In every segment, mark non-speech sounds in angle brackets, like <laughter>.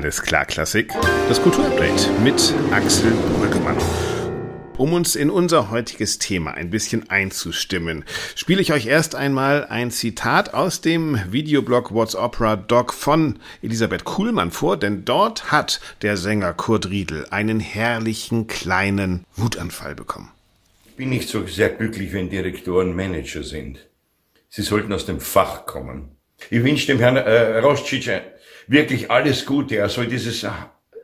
Alles klar Klassik. Das Kulturupdate mit Axel Brüggemann. Um uns in unser heutiges Thema ein bisschen einzustimmen, spiele ich euch erst einmal ein Zitat aus dem Videoblog What's Opera Doc von Elisabeth Kuhlmann vor, denn dort hat der Sänger Kurt Riedel einen herrlichen kleinen Wutanfall bekommen. Ich bin nicht so sehr glücklich, wenn Direktoren Manager sind. Sie sollten aus dem Fach kommen. Ich wünsche dem Herrn äh, Rostschitsch wirklich alles Gute. Er soll dieses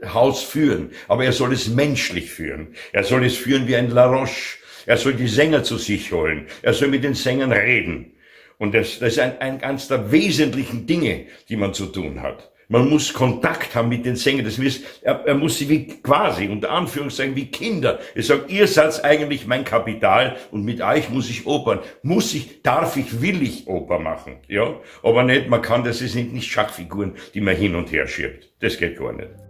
Haus führen, aber er soll es menschlich führen. Er soll es führen wie ein La Roche. Er soll die Sänger zu sich holen. Er soll mit den Sängern reden. Und das, das ist ein, ein ganz der wesentlichen Dinge, die man zu tun hat. Man muss Kontakt haben mit den Sängern. Das heißt, er, er muss sie wie quasi, unter Anführungszeichen, wie Kinder. Er sagt, ihr seid eigentlich mein Kapital und mit euch muss ich opern. Muss ich, darf ich, will ich Oper machen. Ja, aber nicht, man kann, das sind nicht Schachfiguren, die man hin und her schiebt. Das geht gar nicht.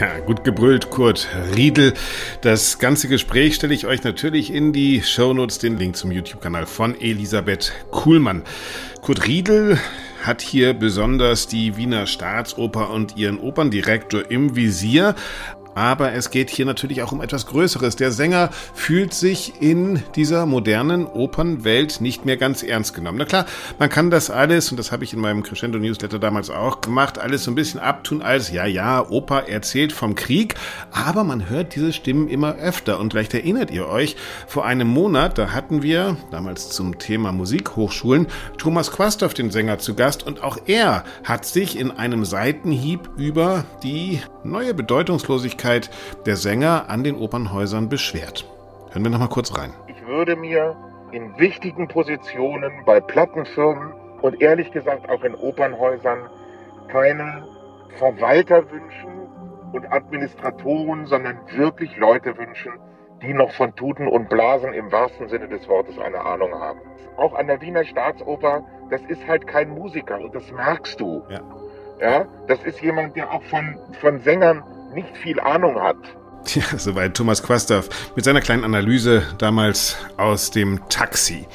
Ja, gut gebrüllt, Kurt Riedel. Das ganze Gespräch stelle ich euch natürlich in die Shownotes, den Link zum YouTube-Kanal von Elisabeth Kuhlmann. Kurt Riedel hat hier besonders die Wiener Staatsoper und ihren Operndirektor im Visier. Aber es geht hier natürlich auch um etwas Größeres. Der Sänger fühlt sich in dieser modernen Opernwelt nicht mehr ganz ernst genommen. Na klar, man kann das alles, und das habe ich in meinem Crescendo Newsletter damals auch gemacht, alles so ein bisschen abtun als, ja, ja, Oper erzählt vom Krieg. Aber man hört diese Stimmen immer öfter. Und vielleicht erinnert ihr euch, vor einem Monat, da hatten wir, damals zum Thema Musikhochschulen, Thomas Quastoff, den Sänger, zu Gast. Und auch er hat sich in einem Seitenhieb über die neue Bedeutungslosigkeit der Sänger an den Opernhäusern beschwert. Hören wir noch mal kurz rein. Ich würde mir in wichtigen Positionen bei Plattenfirmen und ehrlich gesagt auch in Opernhäusern keine Verwalter wünschen und Administratoren, sondern wirklich Leute wünschen, die noch von Tuten und Blasen im wahrsten Sinne des Wortes eine Ahnung haben. Auch an der Wiener Staatsoper, das ist halt kein Musiker und das merkst du. Ja. Ja, das ist jemand, der auch von, von Sängern nicht viel Ahnung hat. Tja, soweit Thomas Quastaff mit seiner kleinen Analyse damals aus dem Taxi.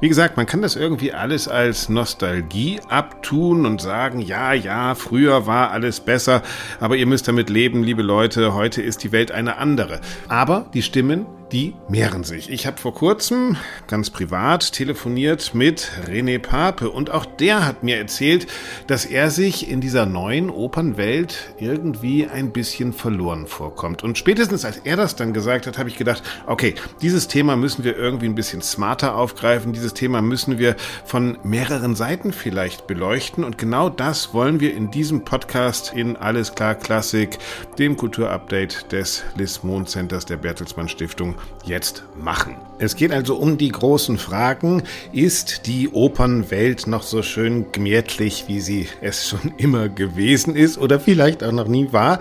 Wie gesagt, man kann das irgendwie alles als Nostalgie abtun und sagen, ja, ja, früher war alles besser, aber ihr müsst damit leben, liebe Leute, heute ist die Welt eine andere. Aber die Stimmen, die mehren sich. Ich habe vor kurzem ganz privat telefoniert mit René Pape und auch der hat mir erzählt, dass er sich in dieser neuen Opernwelt irgendwie ein bisschen verloren vorkommt. Und spätestens als er das dann gesagt hat, habe ich gedacht, okay, dieses Thema müssen wir irgendwie ein bisschen smarter aufgreifen, dieses Thema müssen wir von mehreren Seiten vielleicht beleuchten und genau das wollen wir in diesem Podcast in Alles klar Klassik, dem Kulturupdate des Lismon Centers der Bertelsmann Stiftung jetzt machen. Es geht also um die großen Fragen. Ist die Opernwelt noch so schön gemütlich, wie sie es schon immer gewesen ist oder vielleicht auch noch nie war?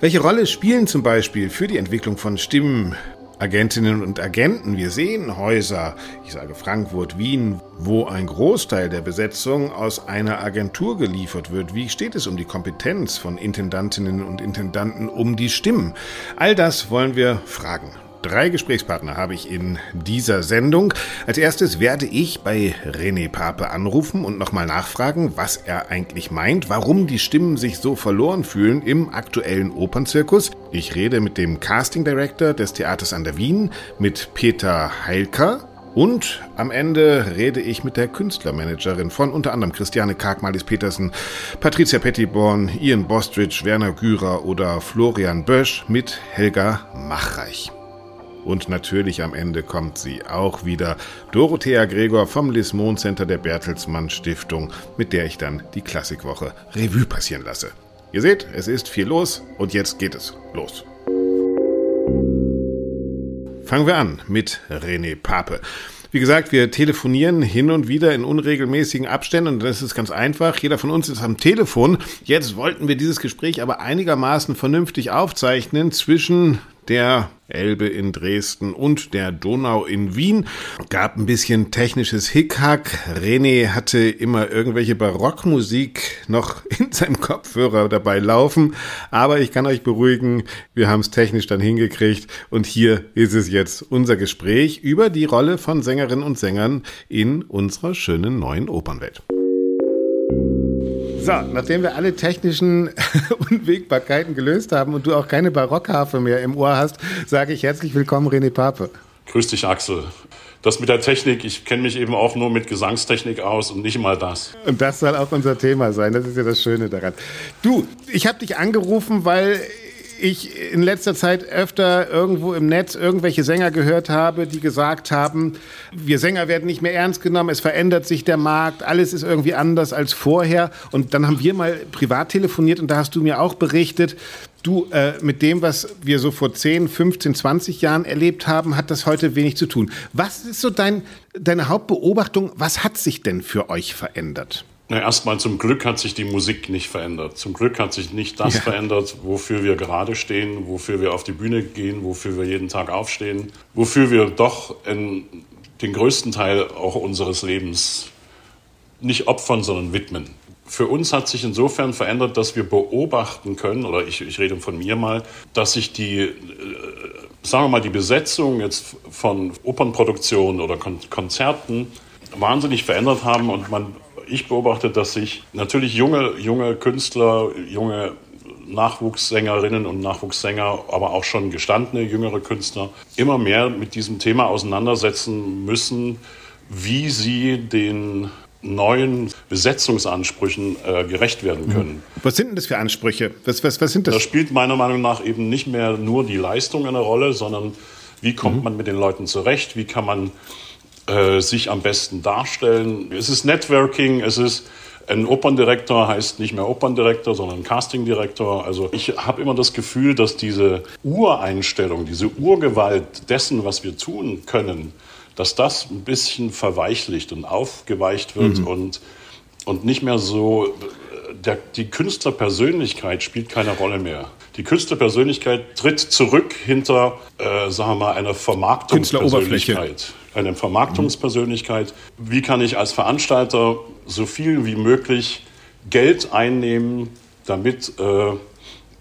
Welche Rolle spielen zum Beispiel für die Entwicklung von Stimmen Agentinnen und Agenten. Wir sehen Häuser, ich sage Frankfurt, Wien, wo ein Großteil der Besetzung aus einer Agentur geliefert wird. Wie steht es um die Kompetenz von Intendantinnen und Intendanten, um die Stimmen? All das wollen wir fragen. Drei Gesprächspartner habe ich in dieser Sendung. Als erstes werde ich bei René Pape anrufen und nochmal nachfragen, was er eigentlich meint, warum die Stimmen sich so verloren fühlen im aktuellen Opernzirkus. Ich rede mit dem Casting Director des Theaters an der Wien, mit Peter Heilker. Und am Ende rede ich mit der Künstlermanagerin von unter anderem Christiane Kargmalis Petersen, Patricia Pettiborn, Ian Bostridge, Werner Gürer oder Florian Bösch mit Helga Machreich. Und natürlich am Ende kommt sie auch wieder, Dorothea Gregor vom Lismon Center der Bertelsmann Stiftung, mit der ich dann die Klassikwoche Revue passieren lasse. Ihr seht, es ist viel los und jetzt geht es los. Fangen wir an mit René Pape. Wie gesagt, wir telefonieren hin und wieder in unregelmäßigen Abständen und das ist ganz einfach. Jeder von uns ist am Telefon. Jetzt wollten wir dieses Gespräch aber einigermaßen vernünftig aufzeichnen zwischen der Elbe in Dresden und der Donau in Wien. Gab ein bisschen technisches Hickhack. René hatte immer irgendwelche Barockmusik noch <laughs> in seinem Kopfhörer dabei laufen. Aber ich kann euch beruhigen, wir haben es technisch dann hingekriegt. Und hier ist es jetzt unser Gespräch über die Rolle von Sängerinnen und Sängern in unserer schönen neuen Opernwelt. So, nachdem wir alle technischen <laughs> Unwägbarkeiten gelöst haben und du auch keine Barockharfe mehr im Ohr hast, sage ich herzlich willkommen, René Pape. Grüß dich, Axel. Das mit der Technik, ich kenne mich eben auch nur mit Gesangstechnik aus und nicht mal das. Und das soll auch unser Thema sein, das ist ja das Schöne daran. Du, ich habe dich angerufen, weil ich in letzter Zeit öfter irgendwo im Netz irgendwelche Sänger gehört habe, die gesagt haben, wir Sänger werden nicht mehr ernst genommen, es verändert sich der Markt, alles ist irgendwie anders als vorher. Und dann haben wir mal privat telefoniert und da hast du mir auch berichtet, du, äh, mit dem, was wir so vor 10, 15, 20 Jahren erlebt haben, hat das heute wenig zu tun. Was ist so dein, deine Hauptbeobachtung? Was hat sich denn für euch verändert? Na, erstmal zum Glück hat sich die Musik nicht verändert. Zum Glück hat sich nicht das ja. verändert, wofür wir gerade stehen, wofür wir auf die Bühne gehen, wofür wir jeden Tag aufstehen, wofür wir doch in den größten Teil auch unseres Lebens nicht opfern, sondern widmen. Für uns hat sich insofern verändert, dass wir beobachten können, oder ich, ich rede von mir mal, dass sich die, äh, sagen wir mal, die Besetzung jetzt von Opernproduktionen oder Kon Konzerten wahnsinnig verändert haben und man ich beobachte, dass sich natürlich junge, junge Künstler, junge Nachwuchssängerinnen und Nachwuchssänger, aber auch schon gestandene jüngere Künstler immer mehr mit diesem Thema auseinandersetzen müssen, wie sie den neuen Besetzungsansprüchen äh, gerecht werden können. Was sind denn das für Ansprüche? Was, was, was sind das? Da spielt meiner Meinung nach eben nicht mehr nur die Leistung eine Rolle, sondern wie kommt mhm. man mit den Leuten zurecht, wie kann man äh, sich am besten darstellen. Es ist Networking, es ist ein Operndirektor heißt nicht mehr Operndirektor, sondern Castingdirektor. Also ich habe immer das Gefühl, dass diese Ureinstellung, diese Urgewalt dessen, was wir tun können, dass das ein bisschen verweichlicht und aufgeweicht wird mhm. und, und nicht mehr so, der, die Künstlerpersönlichkeit spielt keine Rolle mehr. Die Künstlerpersönlichkeit tritt zurück hinter, äh, sagen wir mal, einer Vermarktungspersönlichkeit. Eine Vermarktungspersönlichkeit. Wie kann ich als Veranstalter so viel wie möglich Geld einnehmen, damit äh,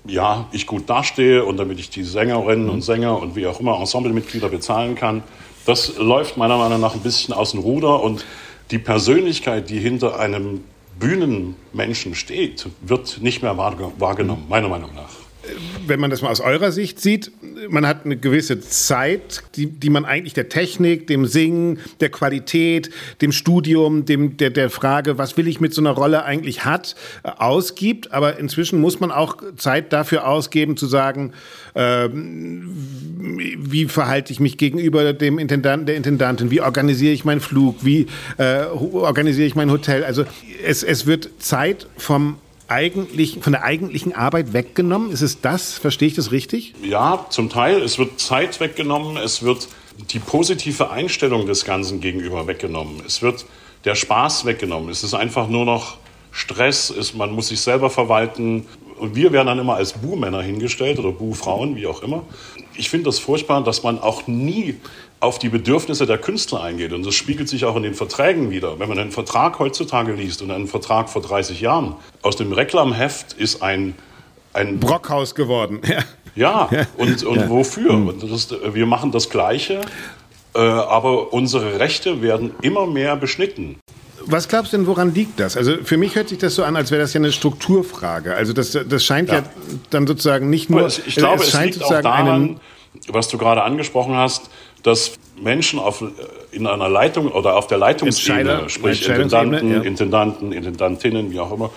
ja, ich gut dastehe und damit ich die Sängerinnen und Sänger und wie auch immer Ensemblemitglieder bezahlen kann. Das läuft meiner Meinung nach ein bisschen aus dem Ruder und die Persönlichkeit, die hinter einem Bühnenmenschen steht, wird nicht mehr wahrgenommen, meiner Meinung nach wenn man das mal aus eurer Sicht sieht, man hat eine gewisse Zeit, die, die man eigentlich der Technik, dem Singen, der Qualität, dem Studium, dem, der, der Frage, was will ich mit so einer Rolle eigentlich hat, ausgibt. Aber inzwischen muss man auch Zeit dafür ausgeben, zu sagen, äh, wie verhalte ich mich gegenüber dem Intendanten, der Intendantin, wie organisiere ich meinen Flug, wie äh, organisiere ich mein Hotel. Also es, es wird Zeit vom eigentlich, von der eigentlichen Arbeit weggenommen? Ist es das? Verstehe ich das richtig? Ja, zum Teil. Es wird Zeit weggenommen. Es wird die positive Einstellung des Ganzen gegenüber weggenommen. Es wird der Spaß weggenommen. Es ist einfach nur noch Stress. Ist, man muss sich selber verwalten. Und wir werden dann immer als Buhmänner hingestellt oder Buhfrauen, wie auch immer. Ich finde das furchtbar, dass man auch nie auf die Bedürfnisse der Künstler eingeht. Und das spiegelt sich auch in den Verträgen wieder. Wenn man einen Vertrag heutzutage liest und einen Vertrag vor 30 Jahren, aus dem Reklamheft ist ein, ein Brockhaus geworden. <laughs> Ja, ja und, und ja. wofür? Mhm. Das, wir machen das Gleiche, äh, aber unsere Rechte werden immer mehr beschnitten. Was glaubst du denn, woran liegt das? Also für mich hört sich das so an, als wäre das ja eine Strukturfrage. Also das, das scheint ja. ja dann sozusagen nicht nur. Ich glaube, es, es liegt auch daran, was du gerade angesprochen hast, dass Menschen auf, in einer Leitung oder auf der Leitungsebene, sprich Intendanten, ja. Intendanten, Intendantinnen, wie auch immer,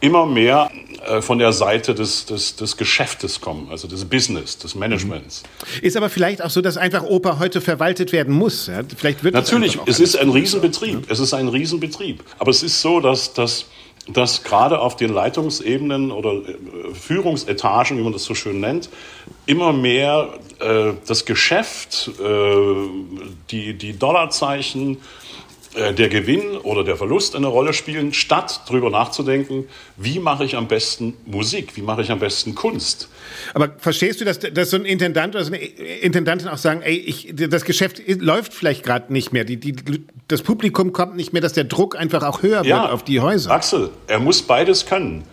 immer mehr äh, von der Seite des, des, des Geschäftes kommen, also des Business, des Managements. Ist aber vielleicht auch so, dass einfach Oper heute verwaltet werden muss. Ja? Vielleicht wird Natürlich, es ist ein Riesenbetrieb. Es ist ein Riesenbetrieb. Aber es ist so, dass, dass dass gerade auf den Leitungsebenen oder äh, Führungsetagen, wie man das so schön nennt, immer mehr äh, das Geschäft, äh, die, die Dollarzeichen, der Gewinn oder der Verlust eine Rolle spielen, statt darüber nachzudenken, wie mache ich am besten Musik, wie mache ich am besten Kunst. Aber verstehst du, dass, dass so ein Intendant oder so eine Intendantin auch sagen, ey, ich, das Geschäft läuft vielleicht gerade nicht mehr, die, die, das Publikum kommt nicht mehr, dass der Druck einfach auch höher ja, wird auf die Häuser? Axel, er muss beides können.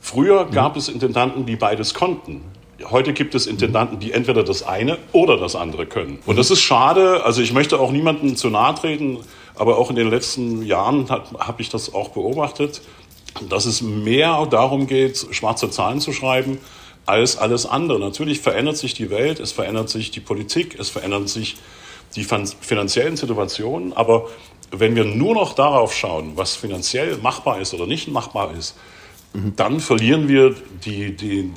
Früher gab mhm. es Intendanten, die beides konnten. Heute gibt es Intendanten, die entweder das eine oder das andere können. Und das ist schade. Also ich möchte auch niemandem zu nahe treten, aber auch in den letzten Jahren habe ich das auch beobachtet. dass es mehr darum geht, schwarze Zahlen zu schreiben, als alles andere. Natürlich verändert sich die Welt, es verändert sich die Politik, es verändern sich die finanziellen Situationen, aber wenn wir nur noch darauf schauen, was finanziell machbar ist oder nicht machbar ist, dann verlieren wir die, die,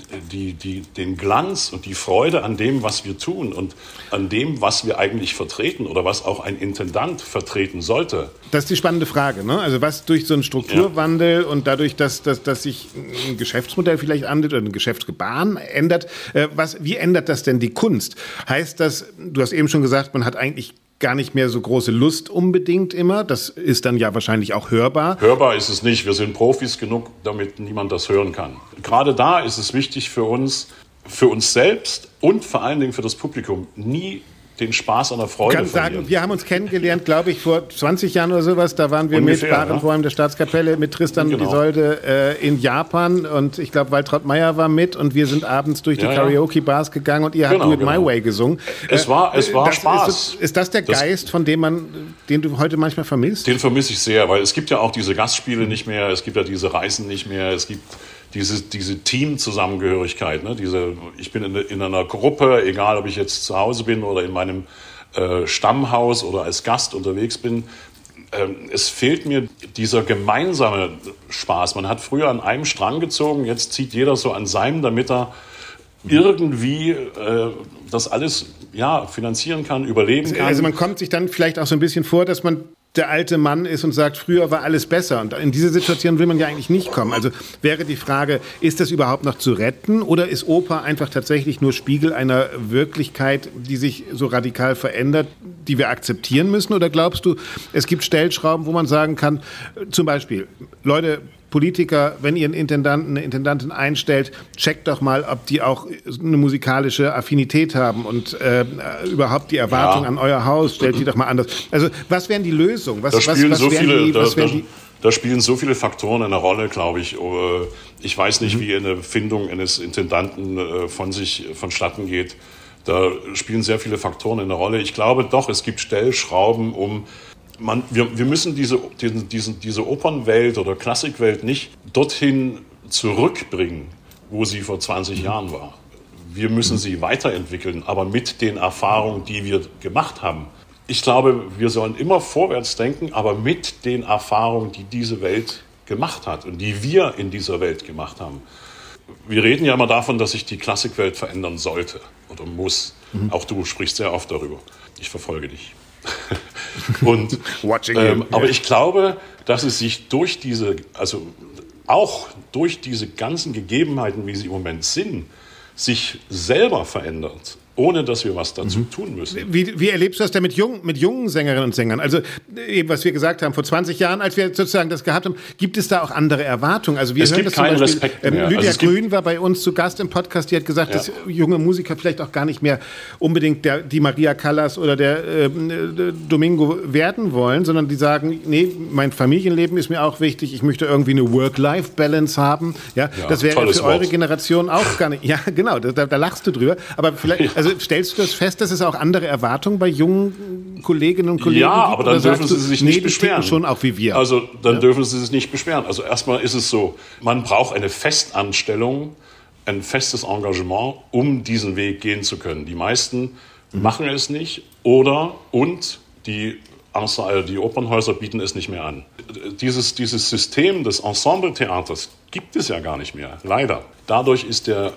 die, den Glanz und die Freude an dem, was wir tun und an dem, was wir eigentlich vertreten oder was auch ein Intendant vertreten sollte. Das ist die spannende Frage. Ne? Also was durch so einen Strukturwandel ja. und dadurch, dass, dass, dass sich ein Geschäftsmodell vielleicht andert oder ein Geschäftsgebaren ändert, was, wie ändert das denn die Kunst? Heißt das, du hast eben schon gesagt, man hat eigentlich gar nicht mehr so große Lust unbedingt immer. Das ist dann ja wahrscheinlich auch hörbar. Hörbar ist es nicht. Wir sind Profis genug, damit niemand das hören kann. Gerade da ist es wichtig für uns, für uns selbst und vor allen Dingen für das Publikum, nie den Spaß an der Freude Ich kann sagen, wir haben uns kennengelernt, glaube ich, vor 20 Jahren oder sowas. Da waren wir Ungefähr, mit Barenräumen der Staatskapelle, mit Tristan genau. und Isolde äh, in Japan. Und ich glaube, Waltraud Meyer war mit. Und wir sind abends durch die ja, Karaoke-Bars gegangen und ihr habt genau, Do It genau. My Way gesungen. Es war, es war das, Spaß. Ist, ist, das der das, Geist, von dem man, den du heute manchmal vermisst? Den vermisse ich sehr, weil es gibt ja auch diese Gastspiele nicht mehr, es gibt ja diese Reisen nicht mehr, es gibt diese, diese Teamzusammengehörigkeit. Ne? Diese, ich bin in, in einer Gruppe, egal ob ich jetzt zu Hause bin oder in meinem äh, Stammhaus oder als Gast unterwegs bin, ähm, es fehlt mir dieser gemeinsame Spaß. Man hat früher an einem Strang gezogen, jetzt zieht jeder so an seinem, damit er irgendwie äh, das alles ja, finanzieren kann, überleben kann. Also man kommt sich dann vielleicht auch so ein bisschen vor, dass man der alte Mann ist und sagt, früher war alles besser. Und in diese Situation will man ja eigentlich nicht kommen. Also wäre die Frage, ist das überhaupt noch zu retten oder ist Oper einfach tatsächlich nur Spiegel einer Wirklichkeit, die sich so radikal verändert, die wir akzeptieren müssen? Oder glaubst du, es gibt Stellschrauben, wo man sagen kann, zum Beispiel, Leute, Politiker, wenn ihr einen Intendanten, eine Intendantin einstellt, checkt doch mal, ob die auch eine musikalische Affinität haben und äh, überhaupt die Erwartung ja. an euer Haus, stellt die doch mal anders. Also was wären die Lösungen? Was, da spielen was, was so viele, die, da, da, da, spielen so viele Faktoren eine Rolle, glaube ich. Oh, ich weiß nicht, mhm. wie eine Findung eines Intendanten äh, von sich vonstatten geht. Da spielen sehr viele Faktoren eine Rolle. Ich glaube doch, es gibt Stellschrauben, um man, wir, wir müssen diese, diesen, diesen, diese Opernwelt oder Klassikwelt nicht dorthin zurückbringen, wo sie vor 20 mhm. Jahren war. Wir müssen sie weiterentwickeln, aber mit den Erfahrungen, die wir gemacht haben. Ich glaube, wir sollen immer vorwärts denken, aber mit den Erfahrungen, die diese Welt gemacht hat und die wir in dieser Welt gemacht haben. Wir reden ja immer davon, dass sich die Klassikwelt verändern sollte oder muss. Mhm. Auch du sprichst sehr oft darüber. Ich verfolge dich. <laughs> Und, ähm, aber ich glaube, dass es sich durch diese, also auch durch diese ganzen Gegebenheiten, wie sie im Moment sind, sich selber verändert ohne dass wir was dazu mhm. tun müssen. Wie, wie, erlebst du das denn mit, jung, mit jungen Sängerinnen und Sängern? Also eben, was wir gesagt haben, vor 20 Jahren, als wir sozusagen das gehabt haben, gibt es da auch andere Erwartungen? Also wir es hören gibt das keinen Beispiel, Respekt mehr. Ähm, Lydia also Grün war bei uns zu Gast im Podcast, die hat gesagt, ja. dass junge Musiker vielleicht auch gar nicht mehr unbedingt der, die Maria Callas oder der äh, Domingo werden wollen, sondern die sagen, nee, mein Familienleben ist mir auch wichtig, ich möchte irgendwie eine Work-Life-Balance haben. Ja, ja das wäre für Wort. eure Generation auch gar nicht. Ja, genau, da, da lachst du drüber. Aber vielleicht, <laughs> also stellst du das fest, dass es auch andere Erwartungen bei jungen Kolleginnen und Kollegen ja, gibt? Ja, aber dann dürfen sie sich nicht nee, beschweren. schon auch wie wir. Also dann ja. dürfen sie sich nicht beschweren. Also erstmal ist es so, man braucht eine Festanstellung, ein festes Engagement, um diesen Weg gehen zu können. Die meisten mhm. machen es nicht oder und die äh, die Opernhäuser bieten es nicht mehr an. Dieses, dieses System des Ensembletheaters gibt es ja gar nicht mehr, leider. Dadurch ist der,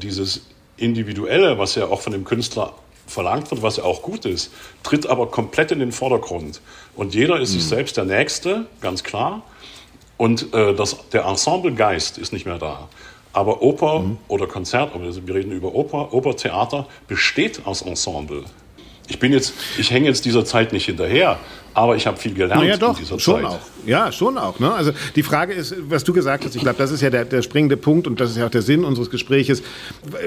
dieses Individuelle, was ja auch von dem Künstler verlangt wird, was ja auch gut ist, tritt aber komplett in den Vordergrund. Und jeder ist mhm. sich selbst der Nächste, ganz klar. Und äh, das, der Ensemblegeist ist nicht mehr da. Aber Oper mhm. oder Konzert, wir reden über Oper, Opertheater, besteht aus Ensemble. Ich bin jetzt, ich hänge jetzt dieser Zeit nicht hinterher, aber ich habe viel gelernt naja, doch, in dieser schon Zeit. Auch. Ja, schon auch. Ne? Also die Frage ist, was du gesagt hast, ich glaube, das ist ja der, der springende Punkt und das ist ja auch der Sinn unseres Gespräches.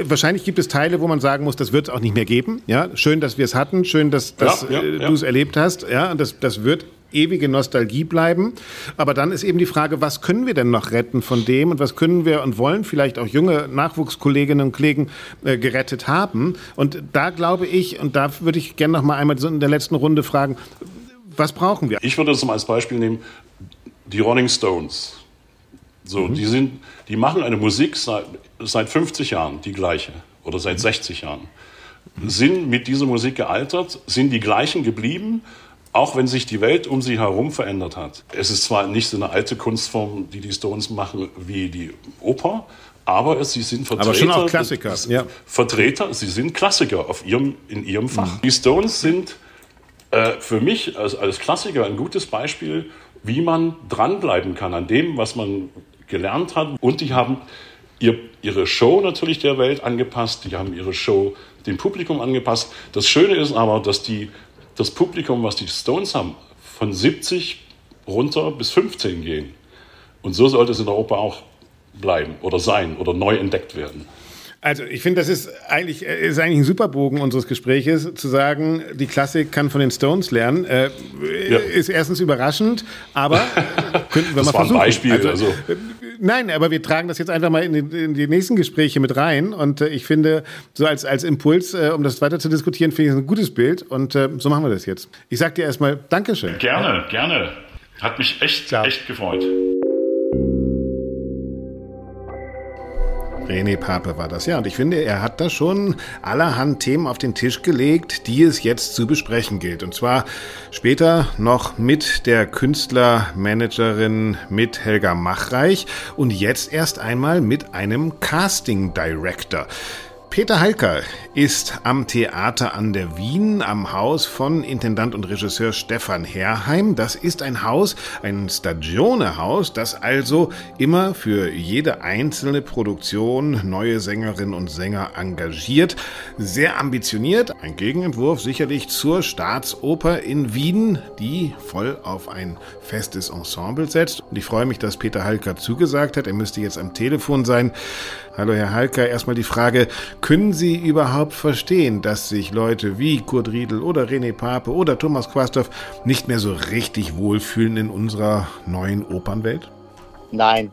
Wahrscheinlich gibt es Teile, wo man sagen muss, das wird es auch nicht mehr geben. Ja? Schön, dass wir es hatten, schön, dass, dass ja, ja, äh, du es erlebt hast. Ja? Und das, das wird ewige Nostalgie bleiben. Aber dann ist eben die Frage, was können wir denn noch retten von dem und was können wir und wollen vielleicht auch junge Nachwuchskolleginnen und Kollegen äh, gerettet haben. Und da glaube ich, und da würde ich gerne noch mal einmal in der letzten Runde fragen, was brauchen wir? Ich würde das mal als Beispiel nehmen, die Rolling Stones. So, mhm. die sind, die machen eine Musik seit, seit 50 Jahren, die gleiche, oder seit 60 Jahren. Sind mit dieser Musik gealtert, sind die gleichen geblieben, auch wenn sich die Welt um sie herum verändert hat. Es ist zwar nicht so eine alte Kunstform, die die Stones machen, wie die Oper, aber sie sind Vertreter. Aber schon auch Klassiker. Ja. Vertreter, sie sind Klassiker auf ihrem, in ihrem Fach. Mhm. Die Stones sind äh, für mich als, als Klassiker ein gutes Beispiel, wie man dranbleiben kann an dem, was man gelernt hat. Und die haben ihr, ihre Show natürlich der Welt angepasst, die haben ihre Show dem Publikum angepasst. Das Schöne ist aber, dass die, das Publikum, was die Stones haben, von 70 runter bis 15 gehen. Und so sollte es in Europa auch bleiben oder sein oder neu entdeckt werden. Also ich finde, das ist eigentlich, ist eigentlich ein super Bogen unseres Gespräches, zu sagen, die Klassik kann von den Stones lernen. Äh, ja. Ist erstens überraschend, aber <laughs> könnten wir das mal war versuchen. Ein Beispiel, also, also. Nein, aber wir tragen das jetzt einfach mal in die, in die nächsten Gespräche mit rein. Und äh, ich finde, so als, als Impuls, äh, um das weiter zu diskutieren, finde ich es ein gutes Bild. Und äh, so machen wir das jetzt. Ich sage dir erstmal Dankeschön. Gerne, gerne. Hat mich echt, Klar. echt gefreut. René Pape war das, ja. Und ich finde, er hat da schon allerhand Themen auf den Tisch gelegt, die es jetzt zu besprechen gilt. Und zwar später noch mit der Künstlermanagerin, mit Helga Machreich und jetzt erst einmal mit einem Casting Director. Peter Halker ist am Theater an der Wien am Haus von Intendant und Regisseur Stefan Herrheim. Das ist ein Haus, ein Stagionehaus, das also immer für jede einzelne Produktion neue Sängerinnen und Sänger engagiert. Sehr ambitioniert, ein Gegenentwurf sicherlich zur Staatsoper in Wien, die voll auf ein festes Ensemble setzt. Und ich freue mich, dass Peter Halker zugesagt hat. Er müsste jetzt am Telefon sein. Hallo Herr Halker, erstmal die Frage, können Sie überhaupt verstehen, dass sich Leute wie Kurt Riedel oder René Pape oder Thomas Quasthoff nicht mehr so richtig wohlfühlen in unserer neuen Opernwelt? Nein,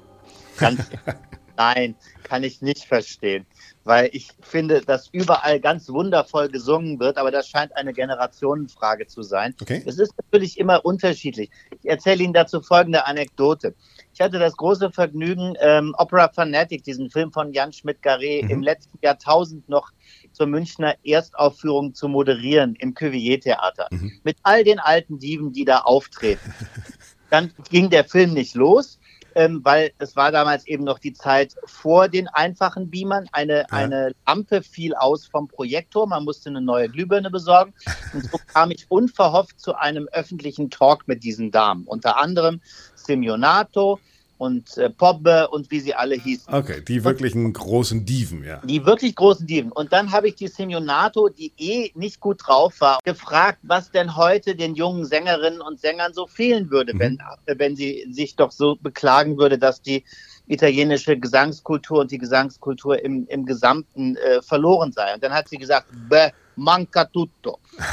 ganz, <laughs> nein, kann ich nicht verstehen weil ich finde, dass überall ganz wundervoll gesungen wird, aber das scheint eine Generationenfrage zu sein. Okay. Es ist natürlich immer unterschiedlich. Ich erzähle Ihnen dazu folgende Anekdote. Ich hatte das große Vergnügen, ähm, Opera Fanatic, diesen Film von Jan Schmidt-Garé, mhm. im letzten Jahrtausend noch zur Münchner Erstaufführung zu moderieren im Cuvier-Theater. Mhm. Mit all den alten Dieben, die da auftreten. <laughs> Dann ging der Film nicht los ähm, weil es war damals eben noch die Zeit vor den einfachen Beamern. Eine, ja. eine Lampe fiel aus vom Projektor, man musste eine neue Glühbirne besorgen. Und so kam ich unverhofft zu einem öffentlichen Talk mit diesen Damen. Unter anderem Simeonato, und äh, Pobbe und wie sie alle hießen. Okay, die wirklichen und, großen Diven, ja. Die wirklich großen Diven. Und dann habe ich die Simeonato, die eh nicht gut drauf war, gefragt, was denn heute den jungen Sängerinnen und Sängern so fehlen würde, mhm. wenn, wenn sie sich doch so beklagen würde, dass die italienische Gesangskultur und die Gesangskultur im, im Gesamten äh, verloren sei. Und dann hat sie gesagt, bäh, manca tutto. <laughs>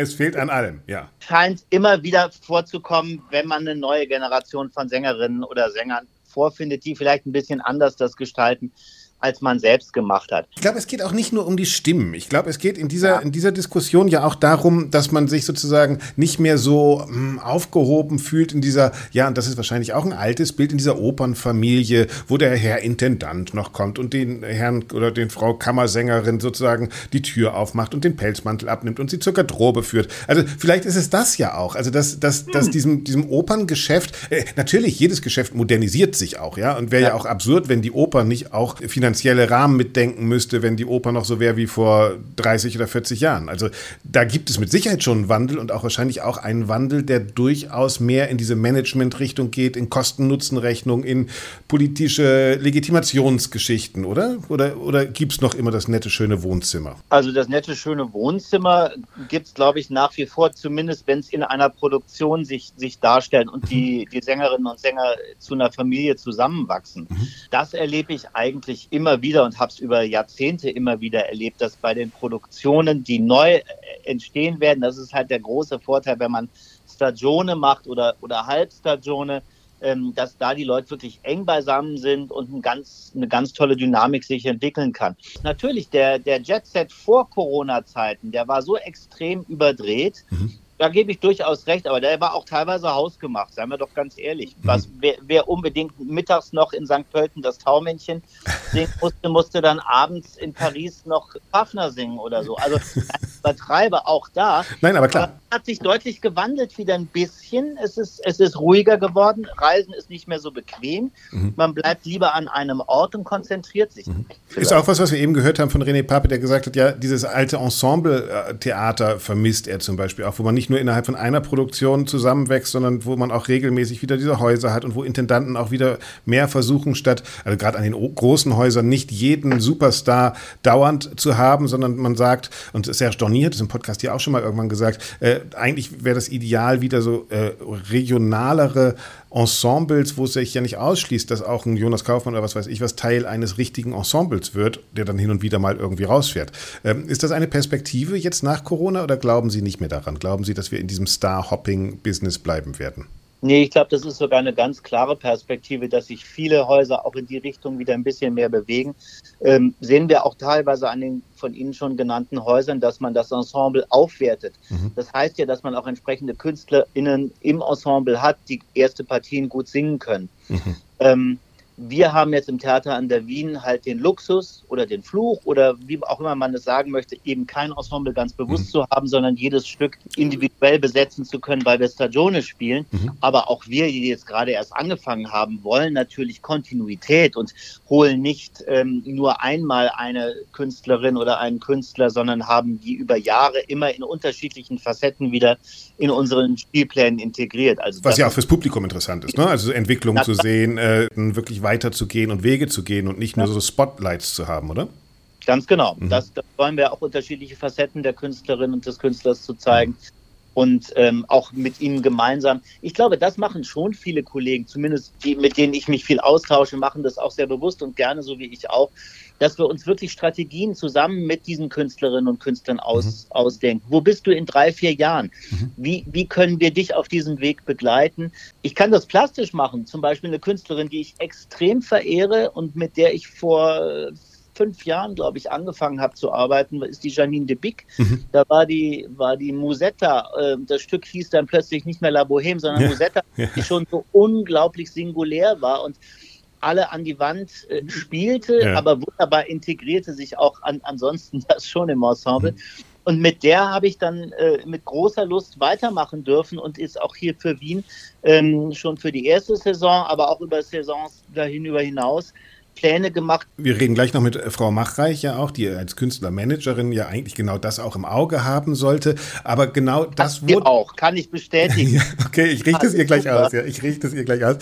Es fehlt an allem, ja. Scheint immer wieder vorzukommen, wenn man eine neue Generation von Sängerinnen oder Sängern vorfindet, die vielleicht ein bisschen anders das gestalten als man selbst gemacht hat. Ich glaube, es geht auch nicht nur um die Stimmen. Ich glaube, es geht in dieser, ja. in dieser Diskussion ja auch darum, dass man sich sozusagen nicht mehr so mh, hm, aufgehoben fühlt in dieser, ja, und das ist wahrscheinlich auch ein altes Bild in dieser Opernfamilie, wo der Herr Intendant noch kommt und den Herrn oder den Frau Kammersängerin sozusagen die Tür aufmacht und den Pelzmantel abnimmt und sie zur Garderobe führt. Also vielleicht ist es das ja auch. Also dass, dass, hm. dass diesem, diesem Operngeschäft, äh, natürlich jedes Geschäft modernisiert sich auch, ja, und wäre ja. ja auch absurd, wenn die Oper nicht auch finanziell finanzielle Rahmen mitdenken müsste, wenn die Oper noch so wäre wie vor 30 oder 40 Jahren. Also da gibt es mit Sicherheit schon einen Wandel und auch wahrscheinlich auch einen Wandel, der durchaus mehr in diese Management-Richtung geht, in Kosten-Nutzen-Rechnung, in politische Legitimationsgeschichten, oder? Oder, oder gibt es noch immer das nette, schöne Wohnzimmer? Also das nette, schöne Wohnzimmer gibt es, glaube ich, nach wie vor, zumindest wenn es in einer Produktion sich, sich darstellt und die, die Sängerinnen und Sänger zu einer Familie zusammenwachsen. Mhm. Das erlebe ich eigentlich immer wieder und habe es über Jahrzehnte immer wieder erlebt, dass bei den Produktionen, die neu äh, entstehen werden, das ist halt der große Vorteil, wenn man Stagione macht oder, oder Halbstagione, ähm, dass da die Leute wirklich eng beisammen sind und ein ganz, eine ganz tolle Dynamik sich entwickeln kann. Natürlich, der, der Jet Set vor Corona-Zeiten, der war so extrem überdreht, mhm da gebe ich durchaus recht, aber der war auch teilweise hausgemacht, seien wir doch ganz ehrlich. Mhm. Was, wer, wer, unbedingt mittags noch in St. Pölten das Taumännchen singen musste, musste dann abends in Paris noch Hafner singen oder so. Also <laughs> übertreibe auch da. Nein, aber klar. Aber hat sich deutlich gewandelt wieder ein bisschen. Es ist, es ist ruhiger geworden. Reisen ist nicht mehr so bequem. Mhm. Man bleibt lieber an einem Ort und konzentriert sich. Mhm. Ist auch was, was wir eben gehört haben von René Pape, der gesagt hat, ja, dieses alte Ensemble-Theater vermisst er zum Beispiel auch, wo man nicht nur innerhalb von einer Produktion zusammenwächst, sondern wo man auch regelmäßig wieder diese Häuser hat und wo Intendanten auch wieder mehr versuchen, statt, also gerade an den großen Häusern, nicht jeden Superstar dauernd zu haben, sondern man sagt, und Serge Dornier hat es im Podcast hier auch schon mal irgendwann gesagt, äh, eigentlich wäre das ideal wieder so äh, regionalere Ensembles, wo es sich ja nicht ausschließt, dass auch ein Jonas Kaufmann oder was weiß ich was Teil eines richtigen Ensembles wird, der dann hin und wieder mal irgendwie rausfährt. Ähm, ist das eine Perspektive jetzt nach Corona oder glauben Sie nicht mehr daran? Glauben Sie, dass wir in diesem Star-Hopping-Business bleiben werden? Nee, ich glaube, das ist sogar eine ganz klare Perspektive, dass sich viele Häuser auch in die Richtung wieder ein bisschen mehr bewegen. Ähm, sehen wir auch teilweise an den von Ihnen schon genannten Häusern, dass man das Ensemble aufwertet. Mhm. Das heißt ja, dass man auch entsprechende KünstlerInnen im Ensemble hat, die erste Partien gut singen können. Mhm. Ähm, wir haben jetzt im Theater an der Wien halt den Luxus oder den Fluch oder wie auch immer man es sagen möchte, eben kein Ensemble ganz bewusst mhm. zu haben, sondern jedes Stück individuell besetzen zu können, weil wir Stagione spielen. Mhm. Aber auch wir, die jetzt gerade erst angefangen haben, wollen natürlich Kontinuität und holen nicht ähm, nur einmal eine Künstlerin oder einen Künstler, sondern haben die über Jahre immer in unterschiedlichen Facetten wieder in unseren Spielplänen integriert. Also Was ja auch fürs Publikum interessant ist, ne? also Entwicklung zu sehen, äh, wirklich weiterzugehen und Wege zu gehen und nicht nur so Spotlights zu haben, oder? Ganz genau. Mhm. Das, das wollen wir auch unterschiedliche Facetten der Künstlerin und des Künstlers zu zeigen. Mhm. Und ähm, auch mit ihnen gemeinsam. Ich glaube, das machen schon viele Kollegen, zumindest die, mit denen ich mich viel austausche, machen das auch sehr bewusst und gerne, so wie ich auch dass wir uns wirklich Strategien zusammen mit diesen Künstlerinnen und Künstlern aus, mhm. ausdenken. Wo bist du in drei, vier Jahren? Mhm. Wie, wie können wir dich auf diesem Weg begleiten? Ich kann das plastisch machen. Zum Beispiel eine Künstlerin, die ich extrem verehre und mit der ich vor fünf Jahren, glaube ich, angefangen habe zu arbeiten, ist die Janine de Bic. Mhm. Da war die, war die Musetta, äh, das Stück hieß dann plötzlich nicht mehr La Boheme, sondern ja. Musetta, die schon so unglaublich singulär war. Und alle an die Wand äh, spielte, ja. aber wunderbar integrierte sich auch an, ansonsten <laughs> das schon im Ensemble. Mhm. Und mit der habe ich dann äh, mit großer Lust weitermachen dürfen und ist auch hier für Wien ähm, schon für die erste Saison, aber auch über Saisons dahin über hinaus Pläne gemacht. Wir reden gleich noch mit äh, Frau Machreich ja auch, die als Künstlermanagerin ja eigentlich genau das auch im Auge haben sollte. Aber genau das Hat wurde auch, kann ich bestätigen. <laughs> okay, ich richte es ihr gleich aus. Ja, ich richte es ihr gleich aus.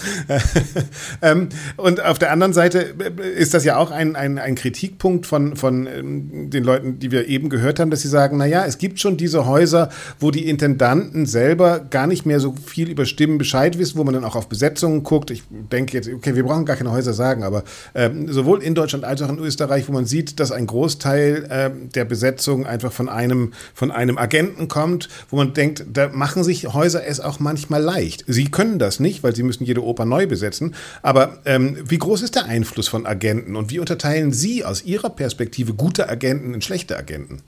<laughs> ähm, und auf der anderen Seite äh, ist das ja auch ein, ein, ein Kritikpunkt von, von ähm, den Leuten, die wir eben gehört haben, dass sie sagen, na ja, es gibt schon diese Häuser, wo die Intendanten selber gar nicht mehr so viel über Stimmen Bescheid wissen, wo man dann auch auf Besetzungen guckt. Ich denke jetzt, okay, wir brauchen gar keine Häuser sagen, aber äh, ähm, sowohl in Deutschland als auch in Österreich, wo man sieht, dass ein Großteil äh, der Besetzung einfach von einem, von einem Agenten kommt, wo man denkt, da machen sich Häuser es auch manchmal leicht. Sie können das nicht, weil sie müssen jede Oper neu besetzen. Aber ähm, wie groß ist der Einfluss von Agenten und wie unterteilen Sie aus Ihrer Perspektive gute Agenten und schlechte Agenten?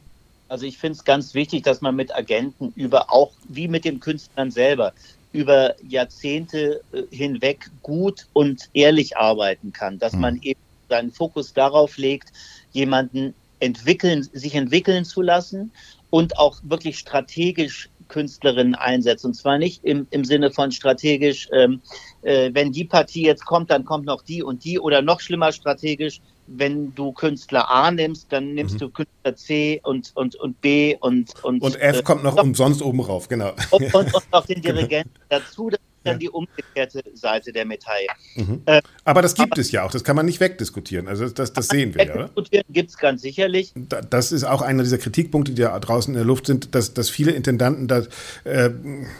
Also ich finde es ganz wichtig, dass man mit Agenten über auch wie mit den Künstlern selber über Jahrzehnte äh, hinweg gut und ehrlich arbeiten kann, dass mhm. man eben seinen Fokus darauf legt, jemanden entwickeln, sich entwickeln zu lassen und auch wirklich strategisch Künstlerinnen einsetzt. Und zwar nicht im, im Sinne von strategisch, ähm, äh, wenn die Partie jetzt kommt, dann kommt noch die und die oder noch schlimmer strategisch, wenn du Künstler A nimmst, dann nimmst mhm. du Künstler C und, und, und B und und, und F äh, kommt noch umsonst oben rauf, genau. Und, und, und noch den <laughs> genau. Dirigenten genau. dazu. Das dann ja. die umgekehrte Seite der Medaille. Mhm. Äh, aber das gibt aber, es ja auch, das kann man nicht wegdiskutieren. Also das, das sehen wir ja. Wegdiskutieren gibt es ganz sicherlich. Das ist auch einer dieser Kritikpunkte, die da draußen in der Luft sind, dass, dass viele Intendanten da äh,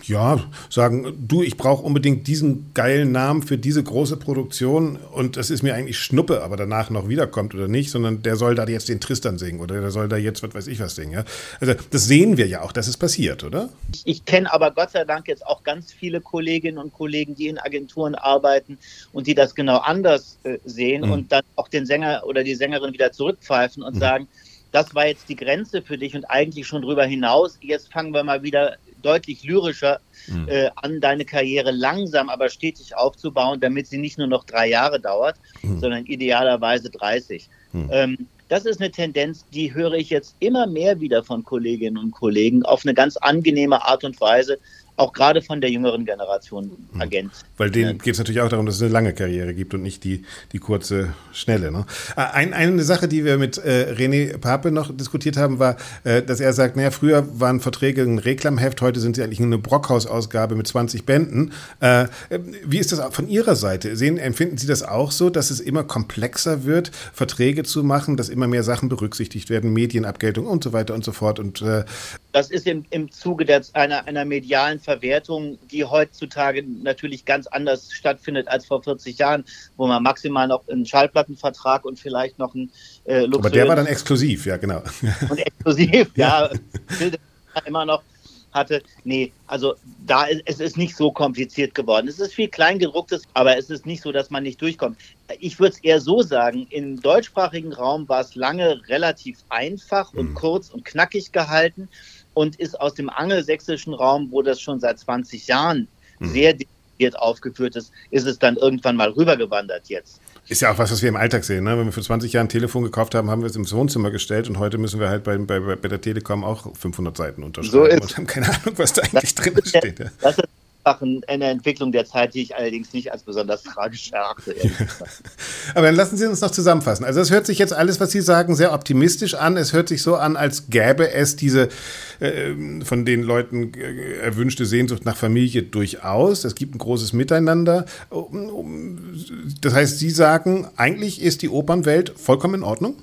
ja, sagen, du, ich brauche unbedingt diesen geilen Namen für diese große Produktion und das ist mir eigentlich Schnuppe, aber danach noch wiederkommt oder nicht, sondern der soll da jetzt den Tristan singen oder der soll da jetzt was weiß ich was singen. Ja? Also das sehen wir ja auch, dass es passiert, oder? Ich, ich kenne aber Gott sei Dank jetzt auch ganz viele Kolleginnen Kolleginnen und Kollegen, die in Agenturen arbeiten und die das genau anders äh, sehen mhm. und dann auch den Sänger oder die Sängerin wieder zurückpfeifen und mhm. sagen, das war jetzt die Grenze für dich und eigentlich schon drüber hinaus. Jetzt fangen wir mal wieder deutlich lyrischer mhm. äh, an, deine Karriere langsam, aber stetig aufzubauen, damit sie nicht nur noch drei Jahre dauert, mhm. sondern idealerweise 30. Mhm. Ähm, das ist eine Tendenz, die höre ich jetzt immer mehr wieder von Kolleginnen und Kollegen auf eine ganz angenehme Art und Weise, auch gerade von der jüngeren Generation hm. Agent. Weil denen geht es natürlich auch darum, dass es eine lange Karriere gibt und nicht die, die kurze, schnelle. Ne? Äh, ein, eine Sache, die wir mit äh, René Pape noch diskutiert haben, war, äh, dass er sagt, naja, früher waren Verträge ein Reklamheft, heute sind sie eigentlich eine Brockhaus-Ausgabe mit 20 Bänden. Äh, wie ist das von Ihrer Seite? Sehen, empfinden Sie das auch so, dass es immer komplexer wird, Verträge zu machen, dass immer mehr Sachen berücksichtigt werden, Medienabgeltung und so weiter und so fort? Und, äh das ist im, im Zuge der, einer, einer medialen Verwertung, die heutzutage natürlich ganz anders stattfindet als vor 40 Jahren, wo man maximal noch einen Schallplattenvertrag und vielleicht noch einen äh, Luxus. Aber der war dann exklusiv, ja, genau. <laughs> Und exklusiv, ja, immer noch hatte. Nee, also da ist es ist nicht so kompliziert geworden. Es ist viel Kleingedrucktes, aber es ist nicht so, dass man nicht durchkommt. Ich würde es eher so sagen, im deutschsprachigen Raum war es lange relativ einfach und mhm. kurz und knackig gehalten und ist aus dem angelsächsischen Raum, wo das schon seit 20 Jahren mhm. sehr detailliert aufgeführt ist, ist es dann irgendwann mal rübergewandert jetzt. Ist ja auch was, was wir im Alltag sehen. Ne? Wenn wir für 20 Jahre ein Telefon gekauft haben, haben wir es im Wohnzimmer gestellt und heute müssen wir halt bei, bei, bei der Telekom auch 500 Seiten unterschreiben so und haben keine Ahnung, was da eigentlich drin steht. Ja. Das ist einfach eine Entwicklung der Zeit, die ich allerdings nicht als besonders tragisch erachte. <laughs> Aber dann lassen Sie uns noch zusammenfassen. Also es hört sich jetzt alles, was Sie sagen, sehr optimistisch an. Es hört sich so an, als gäbe es diese äh, von den Leuten äh, erwünschte Sehnsucht nach Familie durchaus. Es gibt ein großes Miteinander. Das heißt, Sie sagen, eigentlich ist die Opernwelt vollkommen in Ordnung?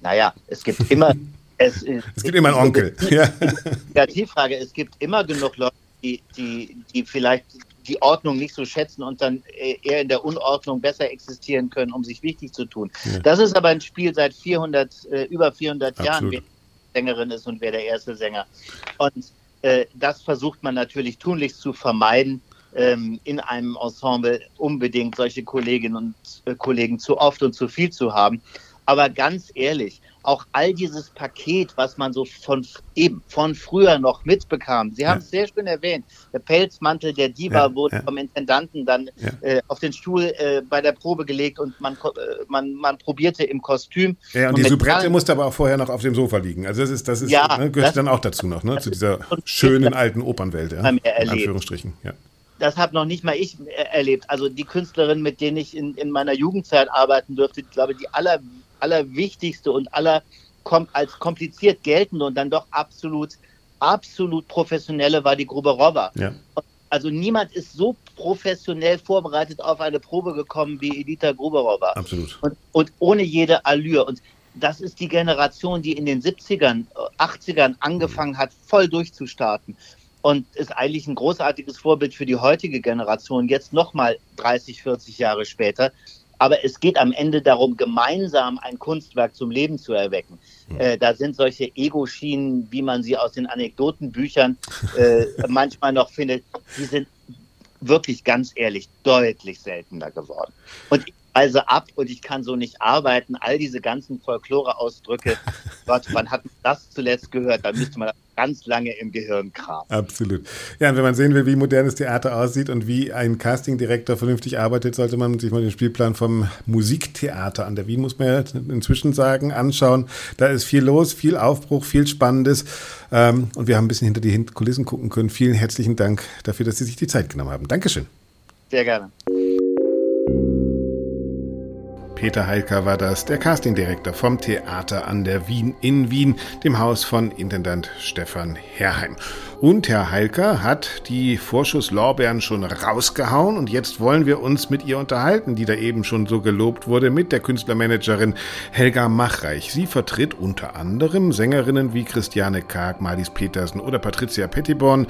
Naja, es gibt immer es, <laughs> es, gibt immer einen Onkel. Ja. Kreativfrage, es gibt immer genug Leute, die, die, die vielleicht die Ordnung nicht so schätzen und dann eher in der Unordnung besser existieren können, um sich wichtig zu tun. Ja. Das ist aber ein Spiel seit 400, äh, über 400 Absolut. Jahren, wer Sängerin ist und wer der erste Sänger. Und äh, das versucht man natürlich tunlichst zu vermeiden, ähm, in einem Ensemble unbedingt solche Kolleginnen und äh, Kollegen zu oft und zu viel zu haben. Aber ganz ehrlich, auch all dieses Paket, was man so von eben von früher noch mitbekam. Sie haben es sehr schön erwähnt. Der Pelzmantel der Diva ja, wurde ja. vom Intendanten dann äh, auf den Stuhl äh, bei der Probe gelegt und man, äh, man, man probierte im Kostüm. Ja, und, und die Soubrette musste aber auch vorher noch auf dem Sofa liegen. Also das ist, das ist, ja, ne, gehört das, dann auch dazu noch, ne, zu dieser schönen alten Opernwelt, ja, in Anführungsstrichen. Ja das habe noch nicht mal ich erlebt. Also die Künstlerinnen, mit denen ich in, in meiner Jugendzeit arbeiten durfte, ich glaube, die aller allerwichtigste und aller kom als kompliziert geltende und dann doch absolut, absolut professionelle war die Gruberova. Ja. Also niemand ist so professionell vorbereitet auf eine Probe gekommen wie Edita Gruberova. Absolut. Und, und ohne jede Allure. Und das ist die Generation, die in den 70ern, 80ern angefangen hat, voll durchzustarten. Und ist eigentlich ein großartiges Vorbild für die heutige Generation, jetzt nochmal 30, 40 Jahre später, aber es geht am Ende darum, gemeinsam ein Kunstwerk zum Leben zu erwecken. Mhm. Äh, da sind solche Ego-Schienen, wie man sie aus den Anekdotenbüchern äh, <laughs> manchmal noch findet, die sind wirklich ganz ehrlich deutlich seltener geworden. Und ich reise ab und ich kann so nicht arbeiten. All diese ganzen Folklore-Ausdrücke, <laughs> Gott, wann hat man das zuletzt gehört? Da müsste man ganz lange im Gehirn kramen. Absolut. Ja, und wenn man sehen will, wie modernes Theater aussieht und wie ein Castingdirektor vernünftig arbeitet, sollte man sich mal den Spielplan vom Musiktheater an der Wien, muss man ja inzwischen sagen, anschauen. Da ist viel los, viel Aufbruch, viel Spannendes. Ähm, und wir haben ein bisschen hinter die Kulissen gucken können. Vielen herzlichen Dank dafür, dass Sie sich die Zeit genommen haben. Dankeschön. Sehr gerne. Peter Heilker war das, der Castingdirektor vom Theater an der Wien in Wien, dem Haus von Intendant Stefan Herrheim. Und Herr Heilker hat die Vorschusslorbeeren schon rausgehauen und jetzt wollen wir uns mit ihr unterhalten, die da eben schon so gelobt wurde, mit der Künstlermanagerin Helga Machreich. Sie vertritt unter anderem Sängerinnen wie Christiane Karg, Marlies Petersen oder Patricia Pettiborn.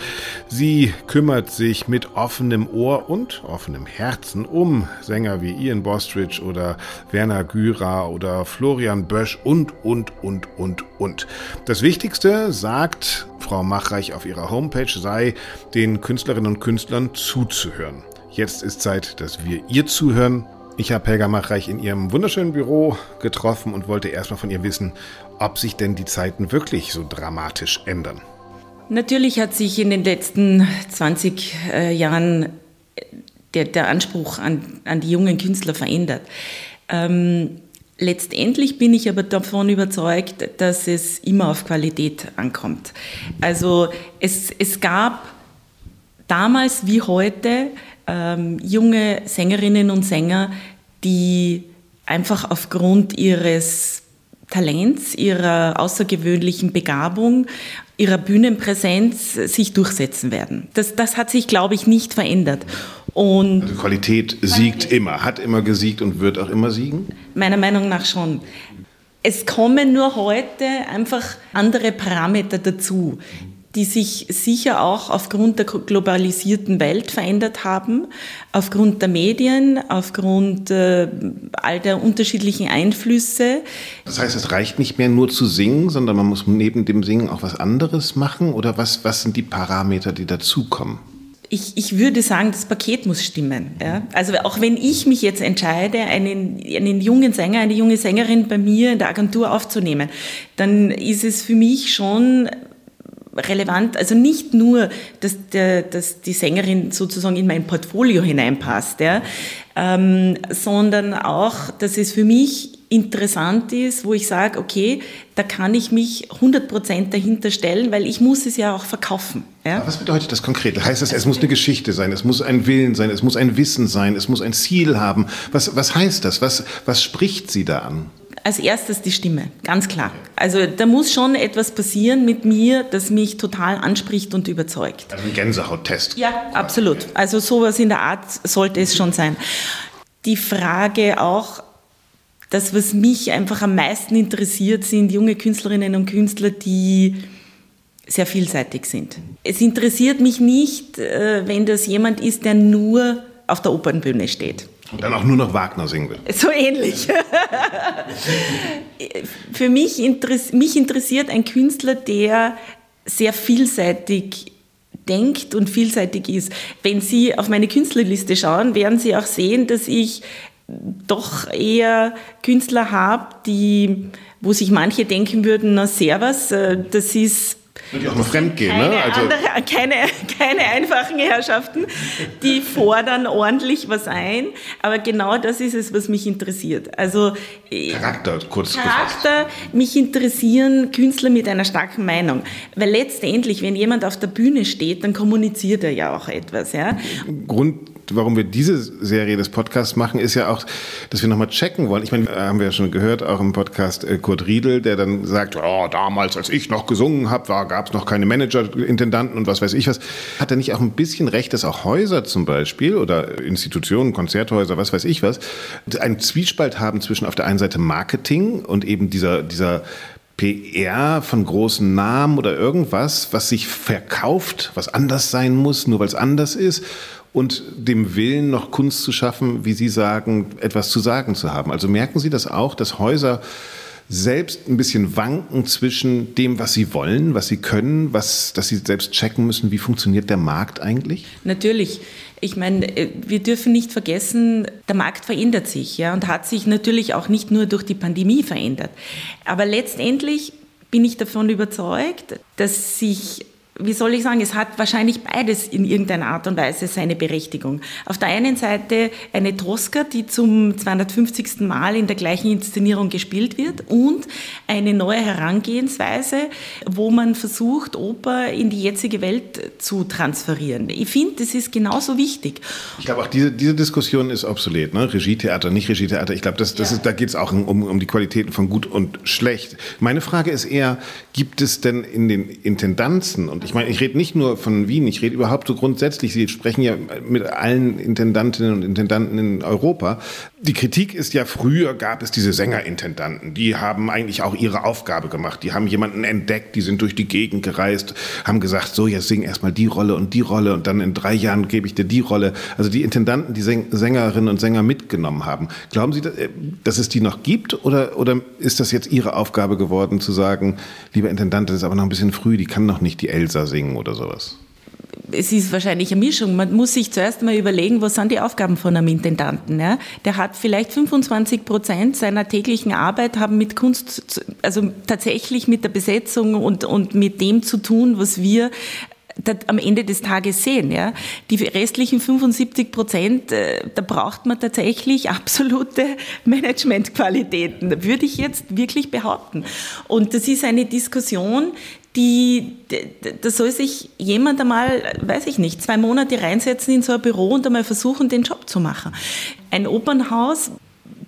Sie kümmert sich mit offenem Ohr und offenem Herzen um Sänger wie Ian Bostridge oder Werner Güra oder Florian Bösch und, und, und, und, und. Das Wichtigste sagt Frau Machreich auf ihrer Homepage sei, den Künstlerinnen und Künstlern zuzuhören. Jetzt ist Zeit, dass wir ihr zuhören. Ich habe Helga Machreich in ihrem wunderschönen Büro getroffen und wollte erstmal von ihr wissen, ob sich denn die Zeiten wirklich so dramatisch ändern. Natürlich hat sich in den letzten 20 äh, Jahren der, der Anspruch an, an die jungen Künstler verändert. Ähm, letztendlich bin ich aber davon überzeugt, dass es immer auf Qualität ankommt. Also es, es gab damals wie heute ähm, junge Sängerinnen und Sänger, die einfach aufgrund ihres Talents, ihrer außergewöhnlichen Begabung, ihrer Bühnenpräsenz sich durchsetzen werden. Das, das hat sich, glaube ich, nicht verändert. Und also Qualität siegt immer, hat immer gesiegt und wird auch immer siegen? Meiner Meinung nach schon. Es kommen nur heute einfach andere Parameter dazu, die sich sicher auch aufgrund der globalisierten Welt verändert haben, aufgrund der Medien, aufgrund äh, all der unterschiedlichen Einflüsse. Das heißt, es reicht nicht mehr nur zu singen, sondern man muss neben dem Singen auch was anderes machen? Oder was, was sind die Parameter, die dazukommen? ich, ich würde sagen, das Paket muss stimmen. Ja? Also auch wenn ich mich jetzt entscheide, einen, einen jungen Sänger, eine junge Sängerin bei mir in der Agentur aufzunehmen, dann ist es für mich schon relevant, also nicht nur, dass, der, dass die Sängerin sozusagen in mein Portfolio hineinpasst, ja, ähm, sondern auch, dass es für mich interessant ist, wo ich sage, okay, da kann ich mich 100% dahinter stellen, weil ich muss es ja auch verkaufen. Ja? Was bedeutet das konkret? Heißt das, es muss eine Geschichte sein, es muss ein Willen sein, es muss ein Wissen sein, es muss ein Ziel haben? Was, was heißt das? Was, was spricht sie da an? Als erstes die Stimme, ganz klar. Also da muss schon etwas passieren mit mir, das mich total anspricht und überzeugt. Also ein Gänsehauttest. Ja, absolut. Also sowas in der Art sollte es schon sein. Die Frage auch, das, was mich einfach am meisten interessiert, sind junge Künstlerinnen und Künstler, die sehr vielseitig sind. Es interessiert mich nicht, äh, wenn das jemand ist, der nur auf der Opernbühne steht. Und dann auch nur noch Wagner singen will. So ähnlich. <laughs> Für mich, mich interessiert ein Künstler, der sehr vielseitig denkt und vielseitig ist. Wenn Sie auf meine Künstlerliste schauen, werden Sie auch sehen, dass ich doch eher Künstler habe, die, wo sich manche denken würden, na servus, äh, das ist die auch noch fremd gehen, keine, ne? also andere, keine, keine einfachen Herrschaften, die fordern ordentlich was ein. Aber genau das ist es, was mich interessiert. Also äh, Charakter, kurz Charakter, gefasst. mich interessieren Künstler mit einer starken Meinung. Weil letztendlich, wenn jemand auf der Bühne steht, dann kommuniziert er ja auch etwas. Ja? Grund warum wir diese Serie des Podcasts machen, ist ja auch, dass wir nochmal checken wollen. Ich meine, haben wir ja schon gehört, auch im Podcast äh, Kurt Riedel, der dann sagt, oh, damals, als ich noch gesungen habe, gab es noch keine Manager-Intendanten und was weiß ich was. Hat er nicht auch ein bisschen recht, dass auch Häuser zum Beispiel oder Institutionen, Konzerthäuser, was weiß ich was, einen Zwiespalt haben zwischen auf der einen Seite Marketing und eben dieser, dieser PR von großen Namen oder irgendwas, was sich verkauft, was anders sein muss, nur weil es anders ist und dem Willen, noch Kunst zu schaffen, wie Sie sagen, etwas zu sagen zu haben. Also merken Sie das auch, dass Häuser selbst ein bisschen wanken zwischen dem, was sie wollen, was sie können, was, dass sie selbst checken müssen, wie funktioniert der Markt eigentlich? Natürlich. Ich meine, äh, wir dürfen nicht vergessen, der Markt verändert sich ja, und hat sich natürlich auch nicht nur durch die Pandemie verändert. Aber letztendlich bin ich davon überzeugt, dass sich wie soll ich sagen, es hat wahrscheinlich beides in irgendeiner Art und Weise seine Berechtigung. Auf der einen Seite eine Tosca, die zum 250. Mal in der gleichen Inszenierung gespielt wird und eine neue Herangehensweise, wo man versucht, Oper in die jetzige Welt zu transferieren. Ich finde, das ist genauso wichtig. Ich glaube auch, diese, diese Diskussion ist obsolet. Ne? Regietheater, nicht Regietheater. Ich glaube, das, das ja. da geht es auch um, um die Qualitäten von gut und schlecht. Meine Frage ist eher, gibt es denn in den Intendanzen und ich ich meine, ich rede nicht nur von Wien, ich rede überhaupt so grundsätzlich. Sie sprechen ja mit allen Intendantinnen und Intendanten in Europa. Die Kritik ist ja, früher gab es diese Sängerintendanten. Die haben eigentlich auch ihre Aufgabe gemacht. Die haben jemanden entdeckt, die sind durch die Gegend gereist, haben gesagt, so, jetzt sing erstmal die Rolle und die Rolle und dann in drei Jahren gebe ich dir die Rolle. Also die Intendanten, die Sängerinnen und Sänger mitgenommen haben. Glauben Sie, äh, dass es die noch gibt oder, oder ist das jetzt Ihre Aufgabe geworden, zu sagen, lieber Intendant, das ist aber noch ein bisschen früh, die kann noch nicht die Elsa singen oder sowas? es ist wahrscheinlich eine Mischung. Man muss sich zuerst mal überlegen, was sind die Aufgaben von einem Intendanten. Ja? Der hat vielleicht 25 Prozent seiner täglichen Arbeit haben mit Kunst, also tatsächlich mit der Besetzung und, und mit dem zu tun, was wir am Ende des Tages sehen. Ja. Die restlichen 75 Prozent, äh, da braucht man tatsächlich <laughs> absolute Managementqualitäten, würde ich jetzt wirklich behaupten. Und das ist eine Diskussion, die, da soll sich jemand einmal, weiß ich nicht, zwei Monate reinsetzen in so ein Büro und einmal versuchen, den Job zu machen. Ein Opernhaus,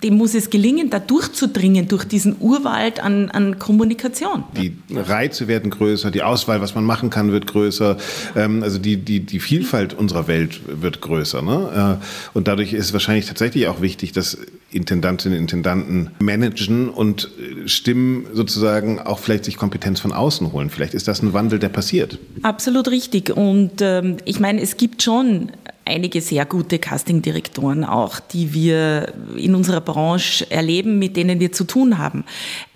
dem muss es gelingen, da durchzudringen durch diesen Urwald an, an Kommunikation. Die Reize werden größer, die Auswahl, was man machen kann, wird größer. Ähm, also die, die, die Vielfalt unserer Welt wird größer. Ne? Äh, und dadurch ist wahrscheinlich tatsächlich auch wichtig, dass Intendantinnen und Intendanten managen und äh, Stimmen sozusagen auch vielleicht sich Kompetenz von außen holen. Vielleicht ist das ein Wandel, der passiert. Absolut richtig. Und ähm, ich meine, es gibt schon einige sehr gute Castingdirektoren auch, die wir in unserer Branche erleben, mit denen wir zu tun haben.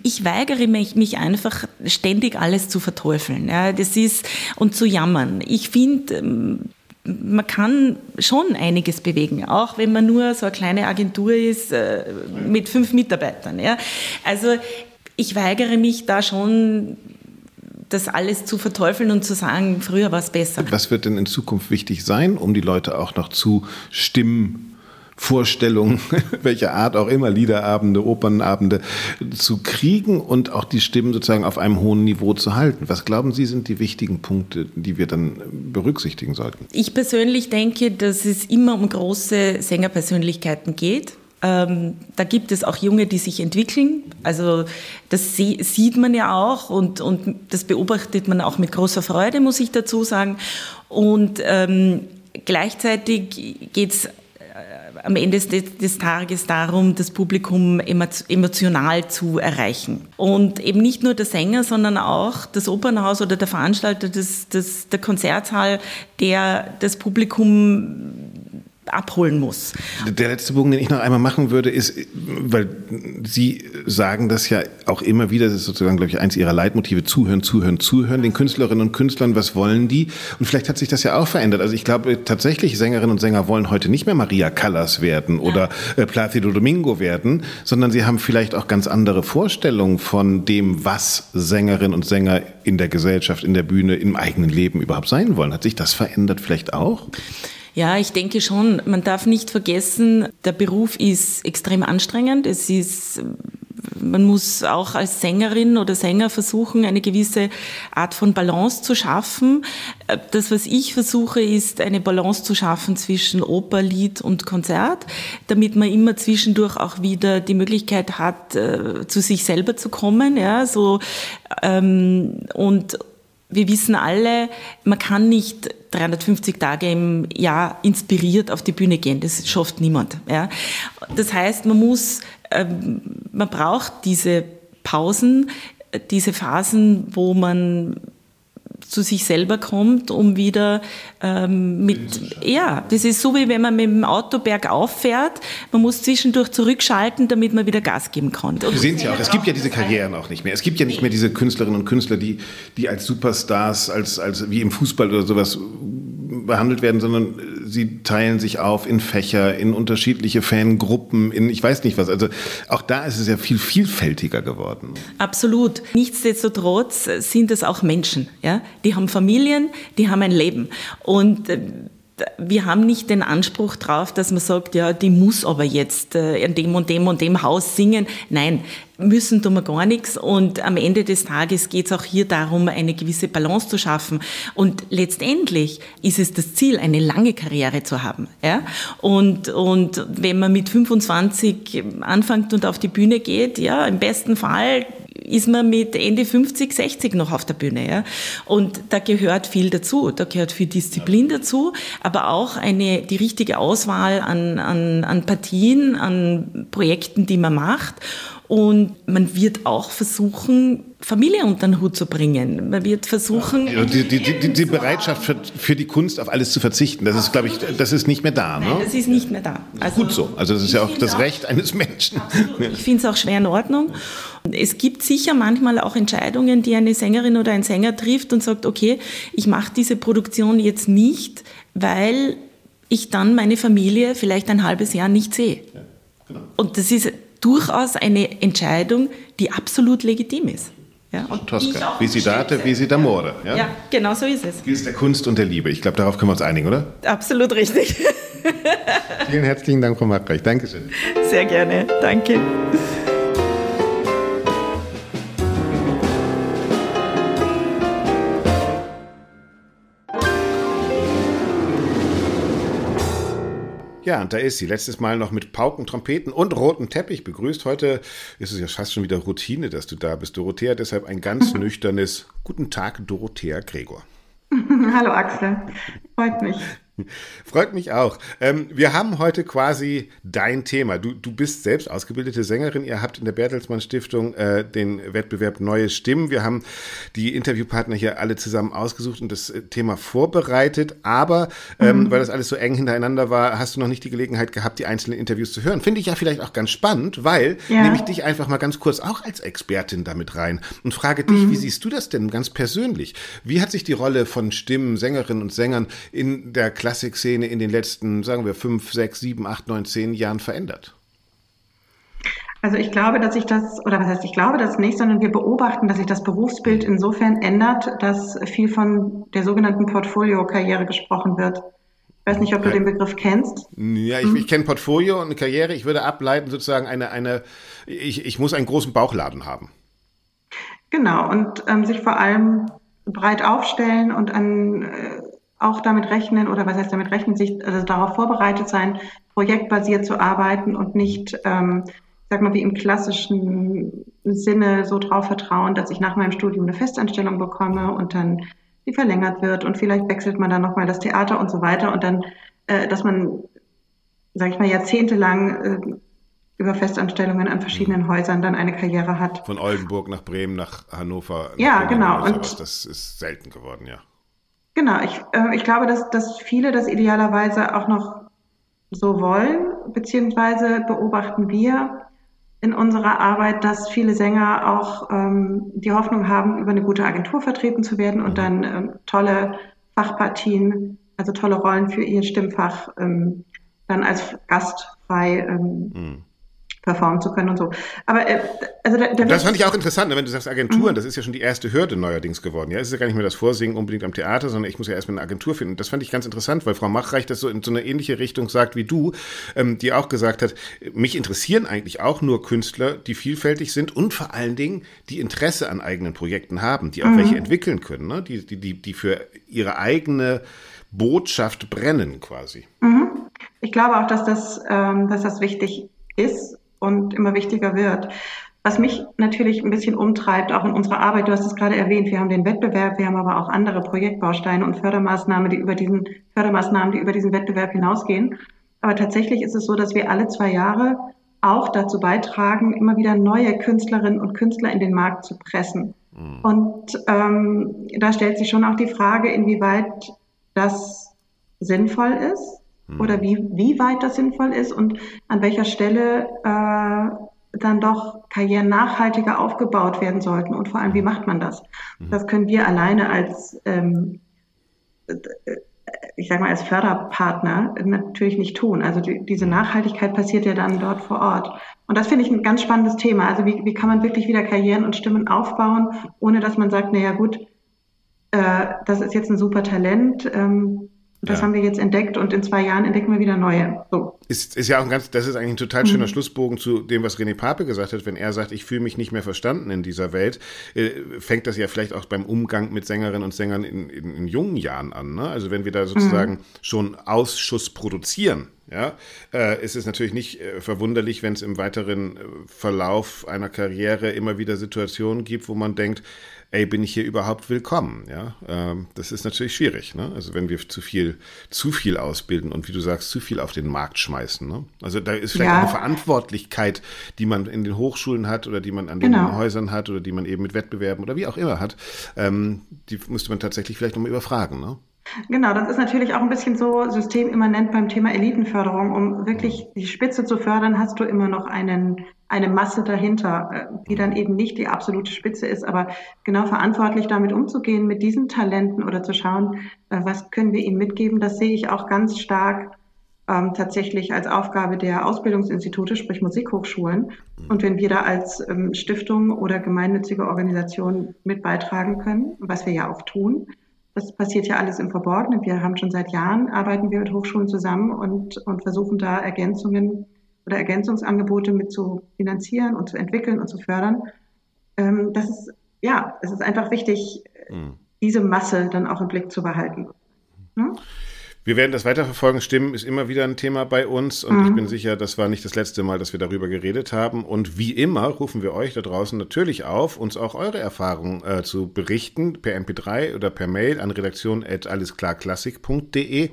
Ich weigere mich, mich einfach ständig alles zu verteufeln. Ja, das ist, und zu jammern. Ich finde, ähm, man kann schon einiges bewegen, auch wenn man nur so eine kleine Agentur ist äh, mit fünf Mitarbeitern. Ja. Also ich weigere mich da schon das alles zu verteufeln und zu sagen, früher war es besser. Was wird denn in Zukunft wichtig sein, um die Leute auch noch zu Stimmen Vorstellungen, <laughs> welcher Art auch immer, Liederabende, Opernabende zu kriegen und auch die Stimmen sozusagen auf einem hohen Niveau zu halten. Was glauben Sie sind die wichtigen Punkte, die wir dann berücksichtigen sollten? Ich persönlich denke, dass es immer um große Sängerpersönlichkeiten geht. Ähm, da gibt es auch Junge, die sich entwickeln. Also das sieht man ja auch und, und das beobachtet man auch mit großer Freude, muss ich dazu sagen. Und ähm, gleichzeitig geht es am Ende des, Tages darum, das Publikum emotional zu erreichen. Und eben nicht nur der Sänger, sondern auch das Opernhaus oder der Veranstalter des, des, der Konzertsaal, der das Publikum abholen muss. Der letzte Bogen, den ich noch einmal machen würde, ist, weil Sie sagen das ja auch immer wieder, das ist sozusagen, glaube ich, eins Ihrer Leitmotive, zuhören, zuhören, zuhören, den Künstlerinnen und Künstlern, was wollen die? Und vielleicht hat sich das ja auch verändert. Also ich glaube tatsächlich, Sängerinnen und Sänger wollen heute nicht mehr Maria Callas werden oder äh, Placido Domingo werden, sondern sie haben vielleicht auch ganz andere Vorstellungen von dem, was Sängerinnen und Sänger in der Gesellschaft, in der Bühne, im eigenen Leben überhaupt sein wollen. Hat sich das verändert vielleicht auch? Ja, ich denke schon. Man darf nicht vergessen, der Beruf ist extrem anstrengend. Es ist, man muss auch als Sängerin oder Sänger versuchen, eine gewisse Art von Balance zu schaffen. Das, was ich versuche, ist eine Balance zu schaffen zwischen Oper, Lied und Konzert, damit man immer zwischendurch auch wieder die Möglichkeit hat, äh, zu sich selber zu kommen. Ja, so, ähm, und wir wissen alle, man kann nicht 350 Tage im Jahr inspiriert auf die Bühne gehen. Das schafft niemand. Ja. Das heißt, man muss, ähm, man braucht diese Pausen, diese Phasen, wo man zu sich selber kommt, um wieder ähm, mit, ja, das ist so wie wenn man mit dem Auto bergauf fährt, man muss zwischendurch zurückschalten, damit man wieder Gas geben kann. Wir sehen es ja auch, es gibt ja diese Karrieren auch nicht mehr. Es gibt ja nicht mehr diese Künstlerinnen und Künstler, die, die als Superstars, als, als wie im Fußball oder sowas behandelt werden, sondern sie teilen sich auf in Fächer, in unterschiedliche Fangruppen, in ich weiß nicht was. Also auch da ist es ja viel vielfältiger geworden. Absolut. Nichtsdestotrotz sind es auch Menschen. Ja? Die haben Familien, die haben ein Leben. Und äh, wir haben nicht den Anspruch drauf, dass man sagt, ja, die muss aber jetzt äh, in dem und dem und dem Haus singen. Nein, müssen tun wir gar nichts. Und am Ende des Tages geht es auch hier darum, eine gewisse Balance zu schaffen. Und letztendlich ist es das Ziel, eine lange Karriere zu haben. Ja? Und, und wenn man mit 25 anfängt und auf die Bühne geht, ja, im besten Fall ist man mit Ende 50, 60 noch auf der Bühne. Ja? Und da gehört viel dazu. Da gehört viel Disziplin dazu, aber auch eine, die richtige Auswahl an, an, an Partien, an Projekten, die man macht. Und man wird auch versuchen, Familie unter den Hut zu bringen. Man wird versuchen. Ja, die, die, die, die, Bereitschaft für, für, die Kunst auf alles zu verzichten, das ist, glaube ich, das ist nicht mehr da. Ne? Nein, das ist nicht mehr da. Also, Gut so. Also das ist ja auch das Recht eines Menschen. Absolut. <laughs> Ich finde es auch schwer in Ordnung. Es gibt sicher manchmal auch Entscheidungen, die eine Sängerin oder ein Sänger trifft und sagt, okay, ich mache diese Produktion jetzt nicht, weil ich dann meine Familie vielleicht ein halbes Jahr nicht sehe. Ja, genau. Und das ist durchaus eine Entscheidung, die absolut legitim ist. Ja, und Tosca, Visitate, Visitamore. Ja? ja, genau so ist es. Ist der Kunst und der Liebe. Ich glaube, darauf können wir uns einigen, oder? Absolut richtig. Vielen herzlichen Dank, Frau Markreich. Dankeschön. Sehr gerne. Danke. Ja, und da ist sie. Letztes Mal noch mit Pauken, Trompeten und rotem Teppich begrüßt. Heute ist es ja fast schon wieder Routine, dass du da bist, Dorothea. Deshalb ein ganz <laughs> nüchternes Guten Tag, Dorothea Gregor. Hallo Axel, freut mich. Freut mich auch. Ähm, wir haben heute quasi dein Thema. Du, du bist selbst ausgebildete Sängerin. Ihr habt in der Bertelsmann Stiftung äh, den Wettbewerb Neue Stimmen. Wir haben die Interviewpartner hier alle zusammen ausgesucht und das äh, Thema vorbereitet. Aber ähm, mhm. weil das alles so eng hintereinander war, hast du noch nicht die Gelegenheit gehabt, die einzelnen Interviews zu hören. Finde ich ja vielleicht auch ganz spannend, weil ja. nehme ich dich einfach mal ganz kurz auch als Expertin damit rein und frage dich, mhm. wie siehst du das denn ganz persönlich? Wie hat sich die Rolle von Stimmen, Sängerinnen und Sängern in der Klasse Klassikszene in den letzten, sagen wir, fünf, sechs, sieben, acht, neun, zehn Jahren verändert? Also ich glaube, dass sich das, oder was heißt, ich glaube das nicht, sondern wir beobachten, dass sich das Berufsbild insofern ändert, dass viel von der sogenannten Portfolio-Karriere gesprochen wird. Ich weiß nicht, ob du den Begriff kennst. Ja, ich, ich kenne Portfolio und Karriere. Ich würde ableiten sozusagen eine, eine ich, ich muss einen großen Bauchladen haben. Genau, und ähm, sich vor allem breit aufstellen und an äh, auch damit rechnen oder was heißt damit rechnen, sich also darauf vorbereitet sein, projektbasiert zu arbeiten und nicht, ähm, sag mal, wie im klassischen Sinne so drauf vertrauen, dass ich nach meinem Studium eine Festanstellung bekomme und dann die verlängert wird und vielleicht wechselt man dann nochmal das Theater und so weiter und dann, äh, dass man, sag ich mal, jahrzehntelang äh, über Festanstellungen an verschiedenen Häusern dann eine Karriere hat. Von Oldenburg nach Bremen, nach Hannover. Nach ja, Bremen genau. Und das ist selten geworden, ja. Genau, ich, äh, ich glaube, dass, dass viele das idealerweise auch noch so wollen, beziehungsweise beobachten wir in unserer Arbeit, dass viele Sänger auch ähm, die Hoffnung haben, über eine gute Agentur vertreten zu werden und mhm. dann ähm, tolle Fachpartien, also tolle Rollen für ihr Stimmfach ähm, dann als Gast frei ähm, mhm performen zu können und so. Aber äh, also der, der das fand ich auch interessant, ne, wenn du sagst Agenturen, mhm. das ist ja schon die erste Hürde neuerdings geworden. Ja, es ist ja gar nicht mehr das Vorsingen unbedingt am Theater, sondern ich muss ja erstmal eine Agentur finden. Das fand ich ganz interessant, weil Frau Machreich das so in so eine ähnliche Richtung sagt wie du, ähm, die auch gesagt hat, mich interessieren eigentlich auch nur Künstler, die vielfältig sind und vor allen Dingen die Interesse an eigenen Projekten haben, die auch mhm. welche entwickeln können, ne? die, die, die, die für ihre eigene Botschaft brennen quasi. Mhm. Ich glaube auch, dass das, ähm, dass das wichtig ist und immer wichtiger wird. Was mich natürlich ein bisschen umtreibt, auch in unserer Arbeit, du hast es gerade erwähnt, wir haben den Wettbewerb, wir haben aber auch andere Projektbausteine und Fördermaßnahmen, die über diesen, Fördermaßnahmen, die über diesen Wettbewerb hinausgehen. Aber tatsächlich ist es so, dass wir alle zwei Jahre auch dazu beitragen, immer wieder neue Künstlerinnen und Künstler in den Markt zu pressen. Mhm. Und ähm, da stellt sich schon auch die Frage, inwieweit das sinnvoll ist Mhm. oder wie, wie weit das sinnvoll ist und an welcher Stelle äh, dann doch Karrieren nachhaltiger aufgebaut werden sollten und vor allem, wie macht man das? Mhm. Das können wir alleine als, ähm, ich sage mal, als Förderpartner natürlich nicht tun. Also die, diese mhm. Nachhaltigkeit passiert ja dann dort vor Ort. Und das finde ich ein ganz spannendes Thema. Also wie, wie kann man wirklich wieder Karrieren und Stimmen aufbauen, ohne dass man sagt, naja gut, äh, das ist jetzt ein super Talent, ähm, das ja. haben wir jetzt entdeckt und in zwei Jahren entdecken wir wieder neue. So. Ist, ist ja auch ein ganz, das ist eigentlich ein total schöner mhm. Schlussbogen zu dem, was René Pape gesagt hat. Wenn er sagt, ich fühle mich nicht mehr verstanden in dieser Welt, äh, fängt das ja vielleicht auch beim Umgang mit Sängerinnen und Sängern in, in, in jungen Jahren an. Ne? Also wenn wir da sozusagen mhm. schon Ausschuss produzieren, ja, äh, ist es natürlich nicht äh, verwunderlich, wenn es im weiteren äh, Verlauf einer Karriere immer wieder Situationen gibt, wo man denkt, ey, bin ich hier überhaupt willkommen? Ja, ähm, das ist natürlich schwierig. Ne? Also wenn wir zu viel, zu viel ausbilden und wie du sagst, zu viel auf den Markt schmeißen. Ne? Also da ist vielleicht ja. eine Verantwortlichkeit, die man in den Hochschulen hat oder die man an genau. den Häusern hat oder die man eben mit Wettbewerben oder wie auch immer hat. Ähm, die müsste man tatsächlich vielleicht nochmal überfragen. Ne? Genau, das ist natürlich auch ein bisschen so systemimmanent beim Thema Elitenförderung. Um wirklich die Spitze zu fördern, hast du immer noch einen, eine Masse dahinter, äh, die dann eben nicht die absolute Spitze ist, aber genau verantwortlich damit umzugehen, mit diesen Talenten oder zu schauen, äh, was können wir ihnen mitgeben, das sehe ich auch ganz stark ähm, tatsächlich als Aufgabe der Ausbildungsinstitute, sprich Musikhochschulen. Und wenn wir da als ähm, Stiftung oder gemeinnützige Organisation mit beitragen können, was wir ja auch tun, das passiert ja alles im Verborgenen. Wir haben schon seit Jahren, arbeiten wir mit Hochschulen zusammen und, und versuchen da Ergänzungen oder Ergänzungsangebote mit zu finanzieren und zu entwickeln und zu fördern. Ähm, das ist, ja, es ist einfach wichtig, mhm. diese Masse dann auch im Blick zu behalten. Hm? Wir werden das weiterverfolgen. Stimmen ist immer wieder ein Thema bei uns und mhm. ich bin sicher, das war nicht das letzte Mal, dass wir darüber geredet haben. Und wie immer rufen wir euch da draußen natürlich auf, uns auch eure Erfahrungen äh, zu berichten per MP3 oder per Mail an redaktion@allesklarklassik.de.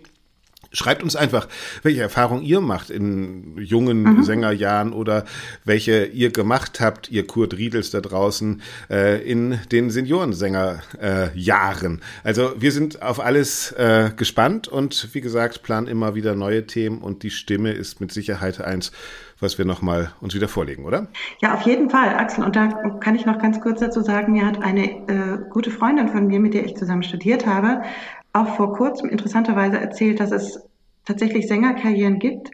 Schreibt uns einfach, welche Erfahrung ihr macht in jungen mhm. Sängerjahren oder welche ihr gemacht habt, ihr Kurt Riedels da draußen, äh, in den Seniorensängerjahren. Äh, also wir sind auf alles äh, gespannt und wie gesagt, planen immer wieder neue Themen und die Stimme ist mit Sicherheit eins, was wir nochmal uns wieder vorlegen, oder? Ja, auf jeden Fall, Axel. Und da kann ich noch ganz kurz dazu sagen, mir hat eine äh, gute Freundin von mir, mit der ich zusammen studiert habe, auch vor kurzem interessanterweise erzählt, dass es tatsächlich Sängerkarrieren gibt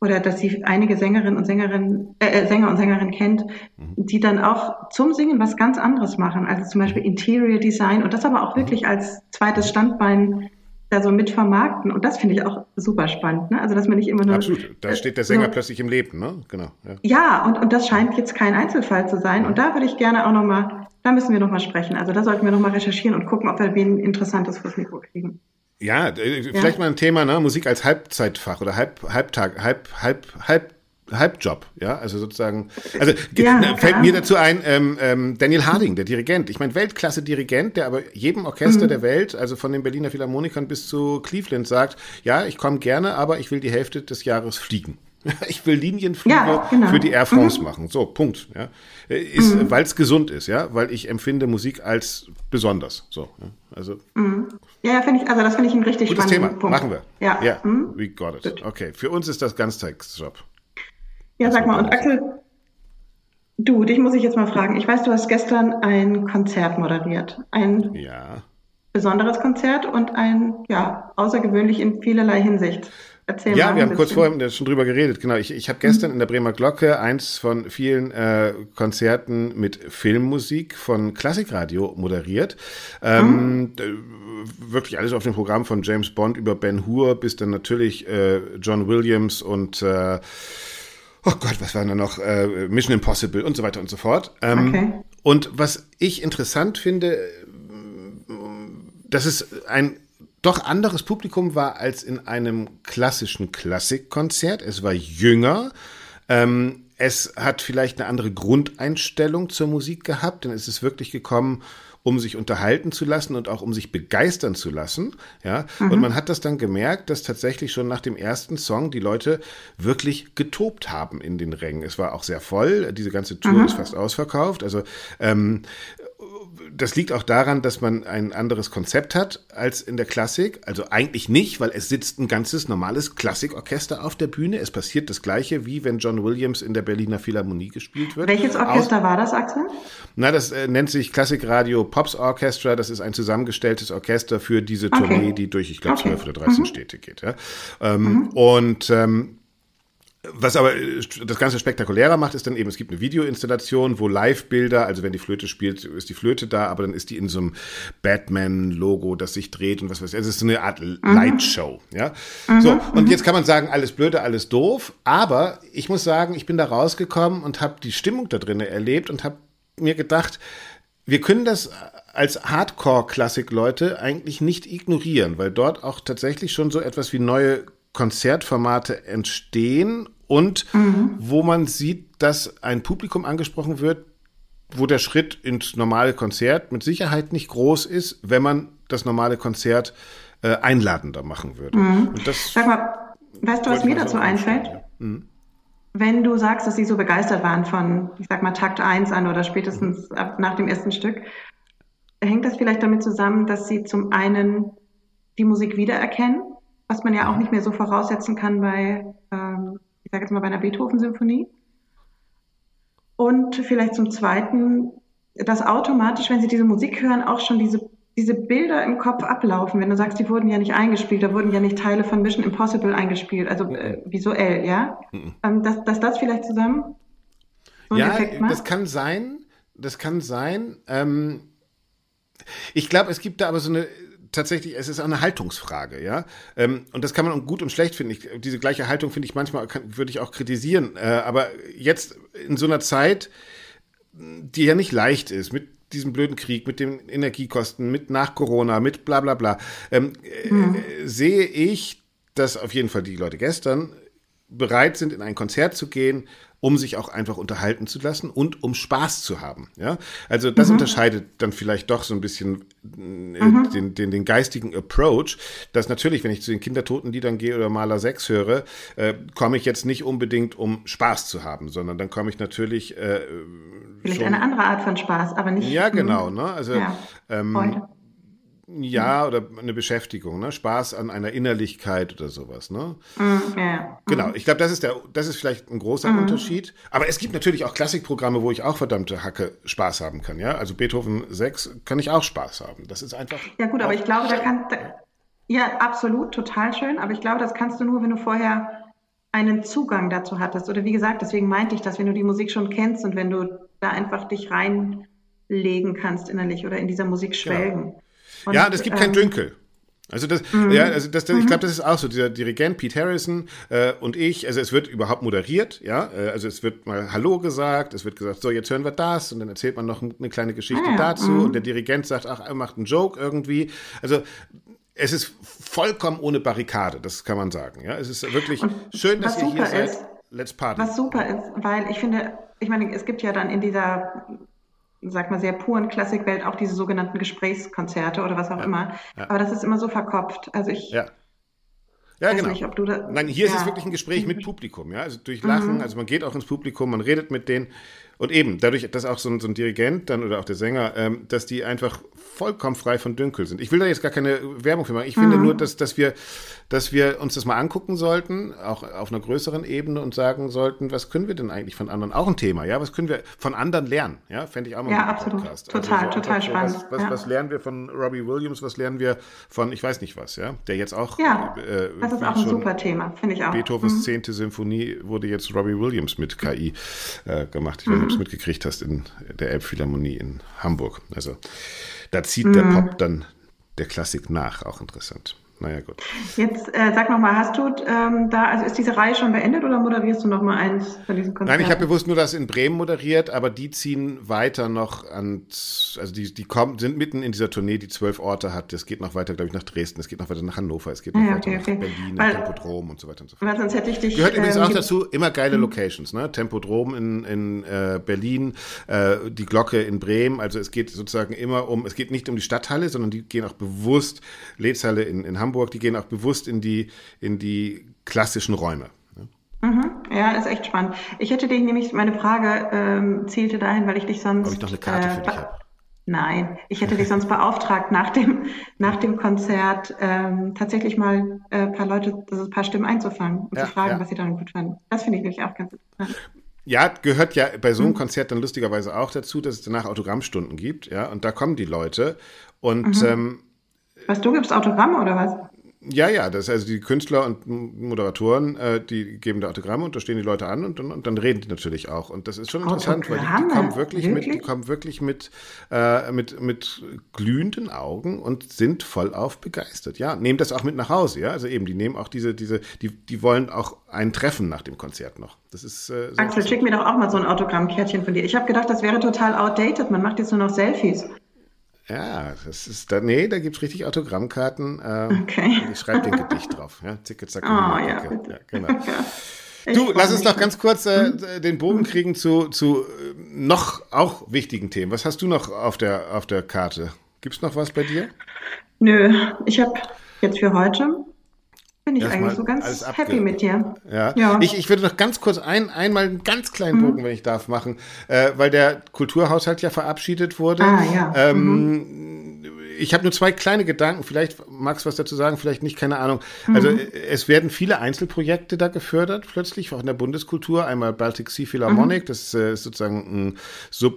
oder dass sie einige Sängerinnen und Sängerinnen, äh, äh, Sänger und Sängerinnen kennt, mhm. die dann auch zum Singen was ganz anderes machen. Also zum Beispiel mhm. Interior Design und das aber auch mhm. wirklich als zweites Standbein da so mit vermarkten. Und das finde ich auch super spannend. Ne? Also dass man nicht immer nur. Absolut. Da steht der Sänger so, plötzlich im Leben, ne? Genau. Ja, ja und, und das scheint jetzt kein Einzelfall zu sein. Und da würde ich gerne auch nochmal da müssen wir nochmal sprechen. Also da sollten wir nochmal recherchieren und gucken, ob wir wen Interessantes fürs Mikro kriegen. Ja, äh, vielleicht ja. mal ein Thema, ne? Musik als Halbzeitfach oder Halb, Halbtag, Halb, Halb, Halb, Halbjob, ja, also sozusagen, also ja, ne, fällt mir dazu ein, ähm, ähm, Daniel Harding, der Dirigent, ich meine Weltklasse-Dirigent, der aber jedem Orchester mhm. der Welt, also von den Berliner Philharmonikern bis zu Cleveland sagt, ja, ich komme gerne, aber ich will die Hälfte des Jahres fliegen. <laughs> Ich will Linienflüge ja, genau. für die Air France mhm. machen. So, Punkt. Ja. Ist, mhm. weil es gesund ist, ja, weil ich empfinde Musik als besonders. So, ja. also. Mhm. Ja, finde ich, also das finde ich ein richtig Gutes Thema. Punkt. Machen wir. Ja. ja. Mhm. We got it. Okay. Für uns ist das Ganztagsjob. Ja, sag mal, und Axel, du, dich muss ich jetzt mal fragen. Ich weiß, du hast gestern ein Konzert moderiert. Ein ja. besonderes Konzert und ein, ja, außergewöhnlich in vielerlei Hinsicht. Erzähl ja, wir haben kurz vorher schon drüber geredet. Genau, ich, ich habe gestern mhm. in der Bremer Glocke eins von vielen äh, Konzerten mit Filmmusik von Klassikradio moderiert. Ähm, mhm. Wirklich alles auf dem Programm von James Bond über Ben Hur bis dann natürlich äh, John Williams und äh, oh Gott, was war da noch? Äh, Mission Impossible und so weiter und so fort. Ähm, okay. Und was ich interessant finde, das ist ein doch anderes Publikum war als in einem klassischen Klassikkonzert. Es war jünger. Ähm, es hat vielleicht eine andere Grundeinstellung zur Musik gehabt, denn es ist wirklich gekommen, um sich unterhalten zu lassen und auch um sich begeistern zu lassen. Ja, mhm. und man hat das dann gemerkt, dass tatsächlich schon nach dem ersten Song die Leute wirklich getobt haben in den Rängen. Es war auch sehr voll. Diese ganze Tour mhm. ist fast ausverkauft. Also ähm, das liegt auch daran, dass man ein anderes Konzept hat als in der Klassik. Also eigentlich nicht, weil es sitzt ein ganzes normales Klassikorchester auf der Bühne. Es passiert das Gleiche, wie wenn John Williams in der Berliner Philharmonie gespielt wird. Welches Orchester Aus war das, Axel? Na, das äh, nennt sich Klassikradio Pops Orchestra. Das ist ein zusammengestelltes Orchester für diese okay. Tournee, die durch, ich glaube, okay. 12 oder 13 mhm. Städte geht. Ja? Ähm, mhm. Und ähm, was aber äh, das Ganze spektakulärer macht, ist dann eben, es gibt eine Videoinstallation, wo Live-Bilder, also wenn die Flöte spielt, ist die Flöte da, aber dann ist die in so einem Batman-Logo, das sich dreht und was weiß ich. Also es ist so eine Art mhm. Lightshow, ja. Mhm. So, und mhm. jetzt kann man sagen, alles blöde, alles doof, aber ich muss sagen, ich bin da rausgekommen und habe die Stimmung da drinnen erlebt und habe mir gedacht, wir können das als Hardcore-Klassik-Leute eigentlich nicht ignorieren, weil dort auch tatsächlich schon so etwas wie neue Konzertformate entstehen und mhm. wo man sieht, dass ein Publikum angesprochen wird, wo der Schritt ins normale Konzert mit Sicherheit nicht groß ist, wenn man das normale Konzert äh, einladender machen würde. Mhm. Sag mal, weißt du, was mir dazu einfällt? Mhm. Wenn du sagst, dass sie so begeistert waren von, ich sag mal, Takt 1 an oder spätestens ab nach dem ersten Stück, hängt das vielleicht damit zusammen, dass sie zum einen die Musik wiedererkennen, was man ja auch mhm. nicht mehr so voraussetzen kann bei, ähm, ich sage jetzt mal, bei einer Beethoven-Symphonie. Und vielleicht zum Zweiten, dass automatisch, wenn sie diese Musik hören, auch schon diese, diese Bilder im Kopf ablaufen. Wenn du sagst, die wurden ja nicht eingespielt, da wurden ja nicht Teile von Mission Impossible eingespielt, also äh, visuell, ja? Mhm. Ähm, dass, dass das vielleicht zusammen so ja, das kann sein. Das kann sein. Ähm, ich glaube, es gibt da aber so eine tatsächlich, es ist eine Haltungsfrage, ja. Ähm, und das kann man gut und schlecht finden. Ich, diese gleiche Haltung finde ich manchmal, kann, würde ich auch kritisieren. Äh, aber jetzt in so einer Zeit, die ja nicht leicht ist, mit diesem blöden Krieg, mit den Energiekosten, mit nach Corona, mit bla bla bla, ähm, mhm. äh, sehe ich, dass auf jeden Fall die Leute gestern bereit sind, in ein Konzert zu gehen, um sich auch einfach unterhalten zu lassen und um Spaß zu haben. Ja, also das mhm. unterscheidet dann vielleicht doch so ein bisschen äh, mhm. den, den, den geistigen Approach, dass natürlich, wenn ich zu den Kindertotenliedern gehe oder Maler 6 höre, äh, komme ich jetzt nicht unbedingt, um Spaß zu haben, sondern dann komme ich natürlich äh, vielleicht schon, eine andere Art von Spaß, aber nicht. Ja, genau. Ne? Also ja, ähm, ja, oder eine Beschäftigung, ne? Spaß an einer Innerlichkeit oder sowas, ne? Mhm, ja. Genau, ich glaube, das ist der, das ist vielleicht ein großer mhm. Unterschied. Aber es gibt natürlich auch Klassikprogramme, wo ich auch verdammte Hacke Spaß haben kann, ja? Also Beethoven 6 kann ich auch Spaß haben. Das ist einfach. Ja, gut, aber ich glaube, da kann, da, ja, absolut, total schön. Aber ich glaube, das kannst du nur, wenn du vorher einen Zugang dazu hattest. Oder wie gesagt, deswegen meinte ich das, wenn du die Musik schon kennst und wenn du da einfach dich reinlegen kannst innerlich oder in dieser Musik schwelgen. Ja. Und, ja, das gibt ähm, kein Dünkel. Also das, mhm. ja, also das, das ich glaube, das ist auch so. Dieser Dirigent Pete Harrison äh, und ich, also es wird überhaupt moderiert, ja. Äh, also es wird mal Hallo gesagt, es wird gesagt, so jetzt hören wir das und dann erzählt man noch eine kleine Geschichte ah, dazu mhm. und der Dirigent sagt, ach, er macht einen Joke irgendwie. Also es ist vollkommen ohne Barrikade, das kann man sagen. Ja, es ist wirklich und schön, dass ihr hier seid. Let's party. Was super ist, weil ich finde, ich meine, es gibt ja dann in dieser sag mal, sehr puren Klassikwelt auch diese sogenannten Gesprächskonzerte oder was auch ja, immer. Ja. Aber das ist immer so verkopft. Also ich ja. Ja, genau. Nicht, da, Nein, hier ja. ist es wirklich ein Gespräch mit <laughs> Publikum, ja. Also durch Lachen, mhm. also man geht auch ins Publikum, man redet mit denen. Und eben, dadurch, dass auch so ein, so ein Dirigent dann oder auch der Sänger, ähm, dass die einfach vollkommen frei von Dünkel sind. Ich will da jetzt gar keine Werbung für machen. Ich mhm. finde nur, dass, dass, wir, dass wir uns das mal angucken sollten, auch auf einer größeren Ebene und sagen sollten, was können wir denn eigentlich von anderen? Auch ein Thema, ja? Was können wir von anderen lernen? Ja, fände ich auch mal Ja, absolut. Podcast. Also total, also so total spannend. Was, was, ja. was, lernen wir von Robbie Williams? Was lernen wir von, ich weiß nicht was, ja? Der jetzt auch. Ja, äh, das ist auch ein super Thema, finde ich auch. Beethovens mhm. zehnte Symphonie wurde jetzt Robbie Williams mit KI äh, gemacht. Ich weiß nicht, ob es mitgekriegt hast in der Elbphilharmonie in Hamburg. Also da zieht mhm. der Pop dann der Klassik nach, auch interessant. Naja, gut. Jetzt äh, sag noch mal, hast du ähm, da, also ist diese Reihe schon beendet oder moderierst du noch mal eins von diesen Konzerten? Nein, ich habe bewusst nur das in Bremen moderiert, aber die ziehen weiter noch an, also die, die kommen, sind mitten in dieser Tournee, die zwölf Orte hat. Das geht noch weiter, glaube ich, nach Dresden, es geht noch weiter nach Hannover, es geht noch ja, weiter okay, nach okay. Berlin, nach Tempodrom und so weiter und so fort. Weil sonst hätte ich dich. Gehört übrigens ähm, auch dazu, immer geile hm. Locations, ne? Tempodrom in, in äh, Berlin, äh, die Glocke in Bremen. Also es geht sozusagen immer um, es geht nicht um die Stadthalle, sondern die gehen auch bewusst, Lezhalle in, in Hamburg, die gehen auch bewusst in die, in die klassischen Räume. Mhm. Ja, ist echt spannend. Ich hätte dich nämlich, meine Frage ähm, zielte dahin, weil ich dich sonst. Ob ich noch eine Karte äh, für dich habe? Nein, ich hätte dich sonst <laughs> beauftragt, nach dem, nach dem Konzert ähm, tatsächlich mal äh, ein paar Leute, also ein paar Stimmen einzufangen und ja, zu fragen, ja. was sie daran gut fanden. Das finde ich nämlich auch ganz interessant. Ja, gehört ja bei so einem mhm. Konzert dann lustigerweise auch dazu, dass es danach Autogrammstunden gibt, ja, und da kommen die Leute und mhm. ähm, was, du gibst Autogramme oder was? Ja, ja, das also die Künstler und Moderatoren, äh, die geben da Autogramme und da stehen die Leute an und, und, und dann reden die natürlich auch. Und das ist schon interessant, weil die, die, kommen wirklich, wirklich, mit, die kommen wirklich mit, äh, mit, mit glühenden Augen und sind vollauf begeistert. Ja, nehmen das auch mit nach Hause, ja. Also eben, die nehmen auch diese, diese, die, die wollen auch ein Treffen nach dem Konzert noch. Das ist. Äh, Axel, schick mir doch auch mal so ein Autogrammkärtchen von dir. Ich habe gedacht, das wäre total outdated. Man macht jetzt nur noch Selfies. Ja, das ist da, nee, da gibt es richtig Autogrammkarten. Äh, okay. Ich schreibe den Gedicht drauf. Ja, zicke, zacke, oh, ja, ja, genau. <laughs> Du, lass uns doch ganz kurz äh, hm? den Bogen kriegen zu, zu äh, noch auch wichtigen Themen. Was hast du noch auf der, auf der Karte? Gibt es noch was bei dir? Nö, ich habe jetzt für heute bin ich eigentlich so ganz happy mit dir. Ja. ja. Ich, ich würde noch ganz kurz ein, einmal einen ganz kleinen mhm. Bogen, mhm. wenn ich darf, machen, äh, weil der Kulturhaushalt ja verabschiedet wurde. Ah, ja. Ähm, mhm. Ich habe nur zwei kleine Gedanken, vielleicht magst du was dazu sagen, vielleicht nicht, keine Ahnung. Also mhm. es werden viele Einzelprojekte da gefördert, plötzlich, auch in der Bundeskultur. Einmal Baltic Sea Philharmonic, mhm. das äh, ist sozusagen ein Sub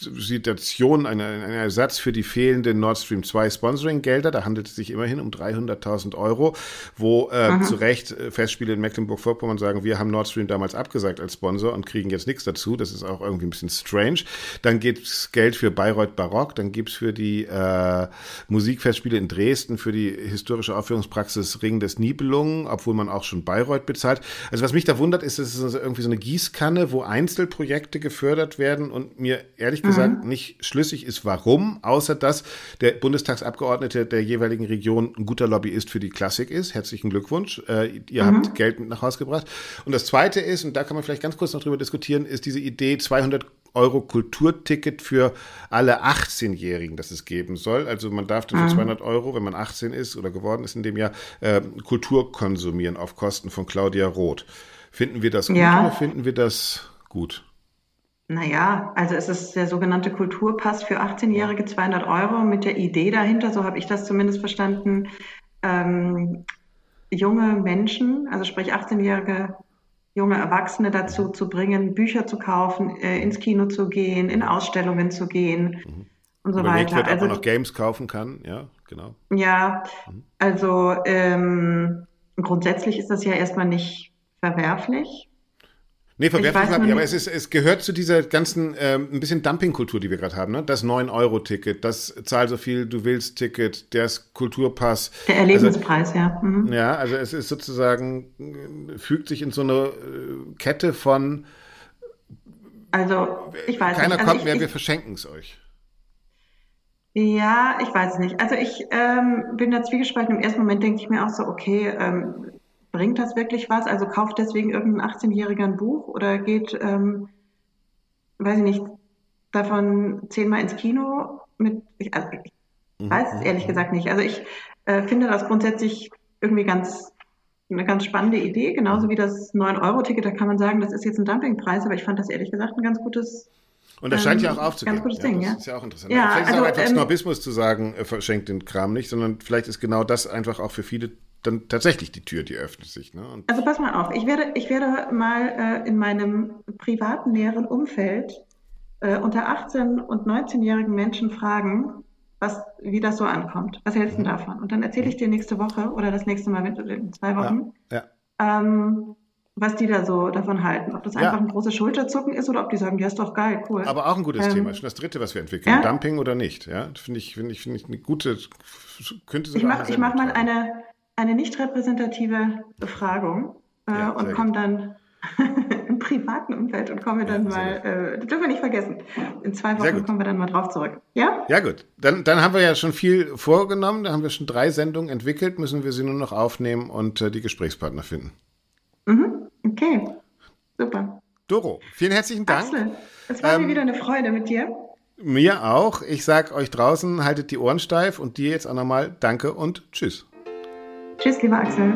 Situation, ein, ein Ersatz für die fehlenden Nord Stream 2 Sponsoring-Gelder. Da handelt es sich immerhin um 300.000 Euro, wo äh, zu Recht äh, Festspiele in Mecklenburg-Vorpommern sagen, wir haben Nord Stream damals abgesagt als Sponsor und kriegen jetzt nichts dazu. Das ist auch irgendwie ein bisschen strange. Dann gibt es Geld für Bayreuth Barock, dann gibt es für die äh, Musikfestspiele in Dresden, für die historische Aufführungspraxis Ring des Nibelungen, obwohl man auch schon Bayreuth bezahlt. Also was mich da wundert, ist, es ist irgendwie so eine Gießkanne, wo Einzelprojekte gefördert werden und mir ehrlich gesagt mhm. nicht schlüssig ist, warum, außer dass der Bundestagsabgeordnete der jeweiligen Region ein guter Lobbyist für die Klassik ist. Herzlichen Glückwunsch. Äh, ihr mhm. habt Geld mit nach Hause gebracht. Und das Zweite ist, und da kann man vielleicht ganz kurz noch drüber diskutieren, ist diese Idee 200 Euro Kulturticket für alle 18-Jährigen, das es geben soll. Also man darf dann für 200 mhm. Euro, wenn man 18 ist oder geworden ist in dem Jahr, äh, Kultur konsumieren auf Kosten von Claudia Roth. Finden wir das gut ja. oder finden wir das gut? Naja, also es ist der sogenannte Kulturpass für 18-Jährige 200 Euro mit der Idee dahinter, so habe ich das zumindest verstanden, ähm, junge Menschen, also sprich 18-Jährige junge Erwachsene dazu zu bringen, Bücher zu kaufen, äh, ins Kino zu gehen, in Ausstellungen zu gehen mhm. und so Überlegt weiter. Wird, also ob man noch Games kaufen kann, ja, genau. Ja, mhm. also ähm, grundsätzlich ist das ja erstmal nicht verwerflich. Nee, verwerflich mal, aber es, ist, es gehört zu dieser ganzen ähm, ein bisschen Dumpingkultur, die wir gerade haben. Ne? Das 9-Euro-Ticket, das zahl so viel du willst Ticket, der Kulturpass. Der Erlebnispreis, also, ja. Mhm. Ja, also es ist sozusagen, äh, fügt sich in so eine äh, Kette von Also, ich weiß Keiner nicht. Also kommt ich, mehr, ich, wir verschenken es euch. Ja, ich weiß nicht. Also ich ähm, bin da zwiegespalten. Im ersten Moment denke ich mir auch so, okay, ähm, bringt das wirklich was? Also kauft deswegen irgendein 18-Jähriger ein Buch oder geht, ähm, weiß ich nicht, davon zehnmal ins Kino mit, ich, also ich mhm. weiß es ehrlich gesagt nicht. Also ich äh, finde das grundsätzlich irgendwie ganz eine ganz spannende Idee, genauso wie das 9-Euro-Ticket, da kann man sagen, das ist jetzt ein Dumpingpreis, aber ich fand das ehrlich gesagt ein ganz gutes und das scheint ja auch ähm, aufzugehen. Ganz gutes ja, Ding, das ja. ist ja auch interessant. Ja, vielleicht also, ist es auch einfach ähm, Snobismus zu sagen, äh, verschenkt den Kram nicht, sondern vielleicht ist genau das einfach auch für viele dann tatsächlich die Tür, die öffnet sich. Ne? Also pass mal auf, ich werde, ich werde mal äh, in meinem privaten näheren Umfeld äh, unter 18- und 19-jährigen Menschen fragen, was, wie das so ankommt. Was hältst du mhm. davon? Und dann erzähle ich dir nächste Woche oder das nächste Mal in zwei Wochen, ja, ja. Ähm, was die da so davon halten. Ob das ja. einfach ein großes Schulterzucken ist oder ob die sagen, ja, ist doch geil, cool. Aber auch ein gutes ähm, Thema. Schon das dritte, was wir entwickeln. Dumping oder nicht. Ja, finde ich, finde ich, finde ich eine gute, könnte Ich mache ich mach mal eine, eine nicht repräsentative Befragung äh, ja, und komme dann <laughs> im privaten Umfeld und komme dann ja, mal, äh, das dürfen wir nicht vergessen. In zwei Wochen kommen wir dann mal drauf zurück. Ja? Ja, gut. Dann, dann haben wir ja schon viel vorgenommen. Da haben wir schon drei Sendungen entwickelt, müssen wir sie nur noch aufnehmen und äh, die Gesprächspartner finden. Mhm. Okay. Super. Doro, vielen herzlichen Dank. Axel, es war ähm, mir wieder eine Freude mit dir. Mir auch. Ich sag euch draußen, haltet die Ohren steif und dir jetzt auch nochmal Danke und Tschüss. Tschüss, lieber Axel.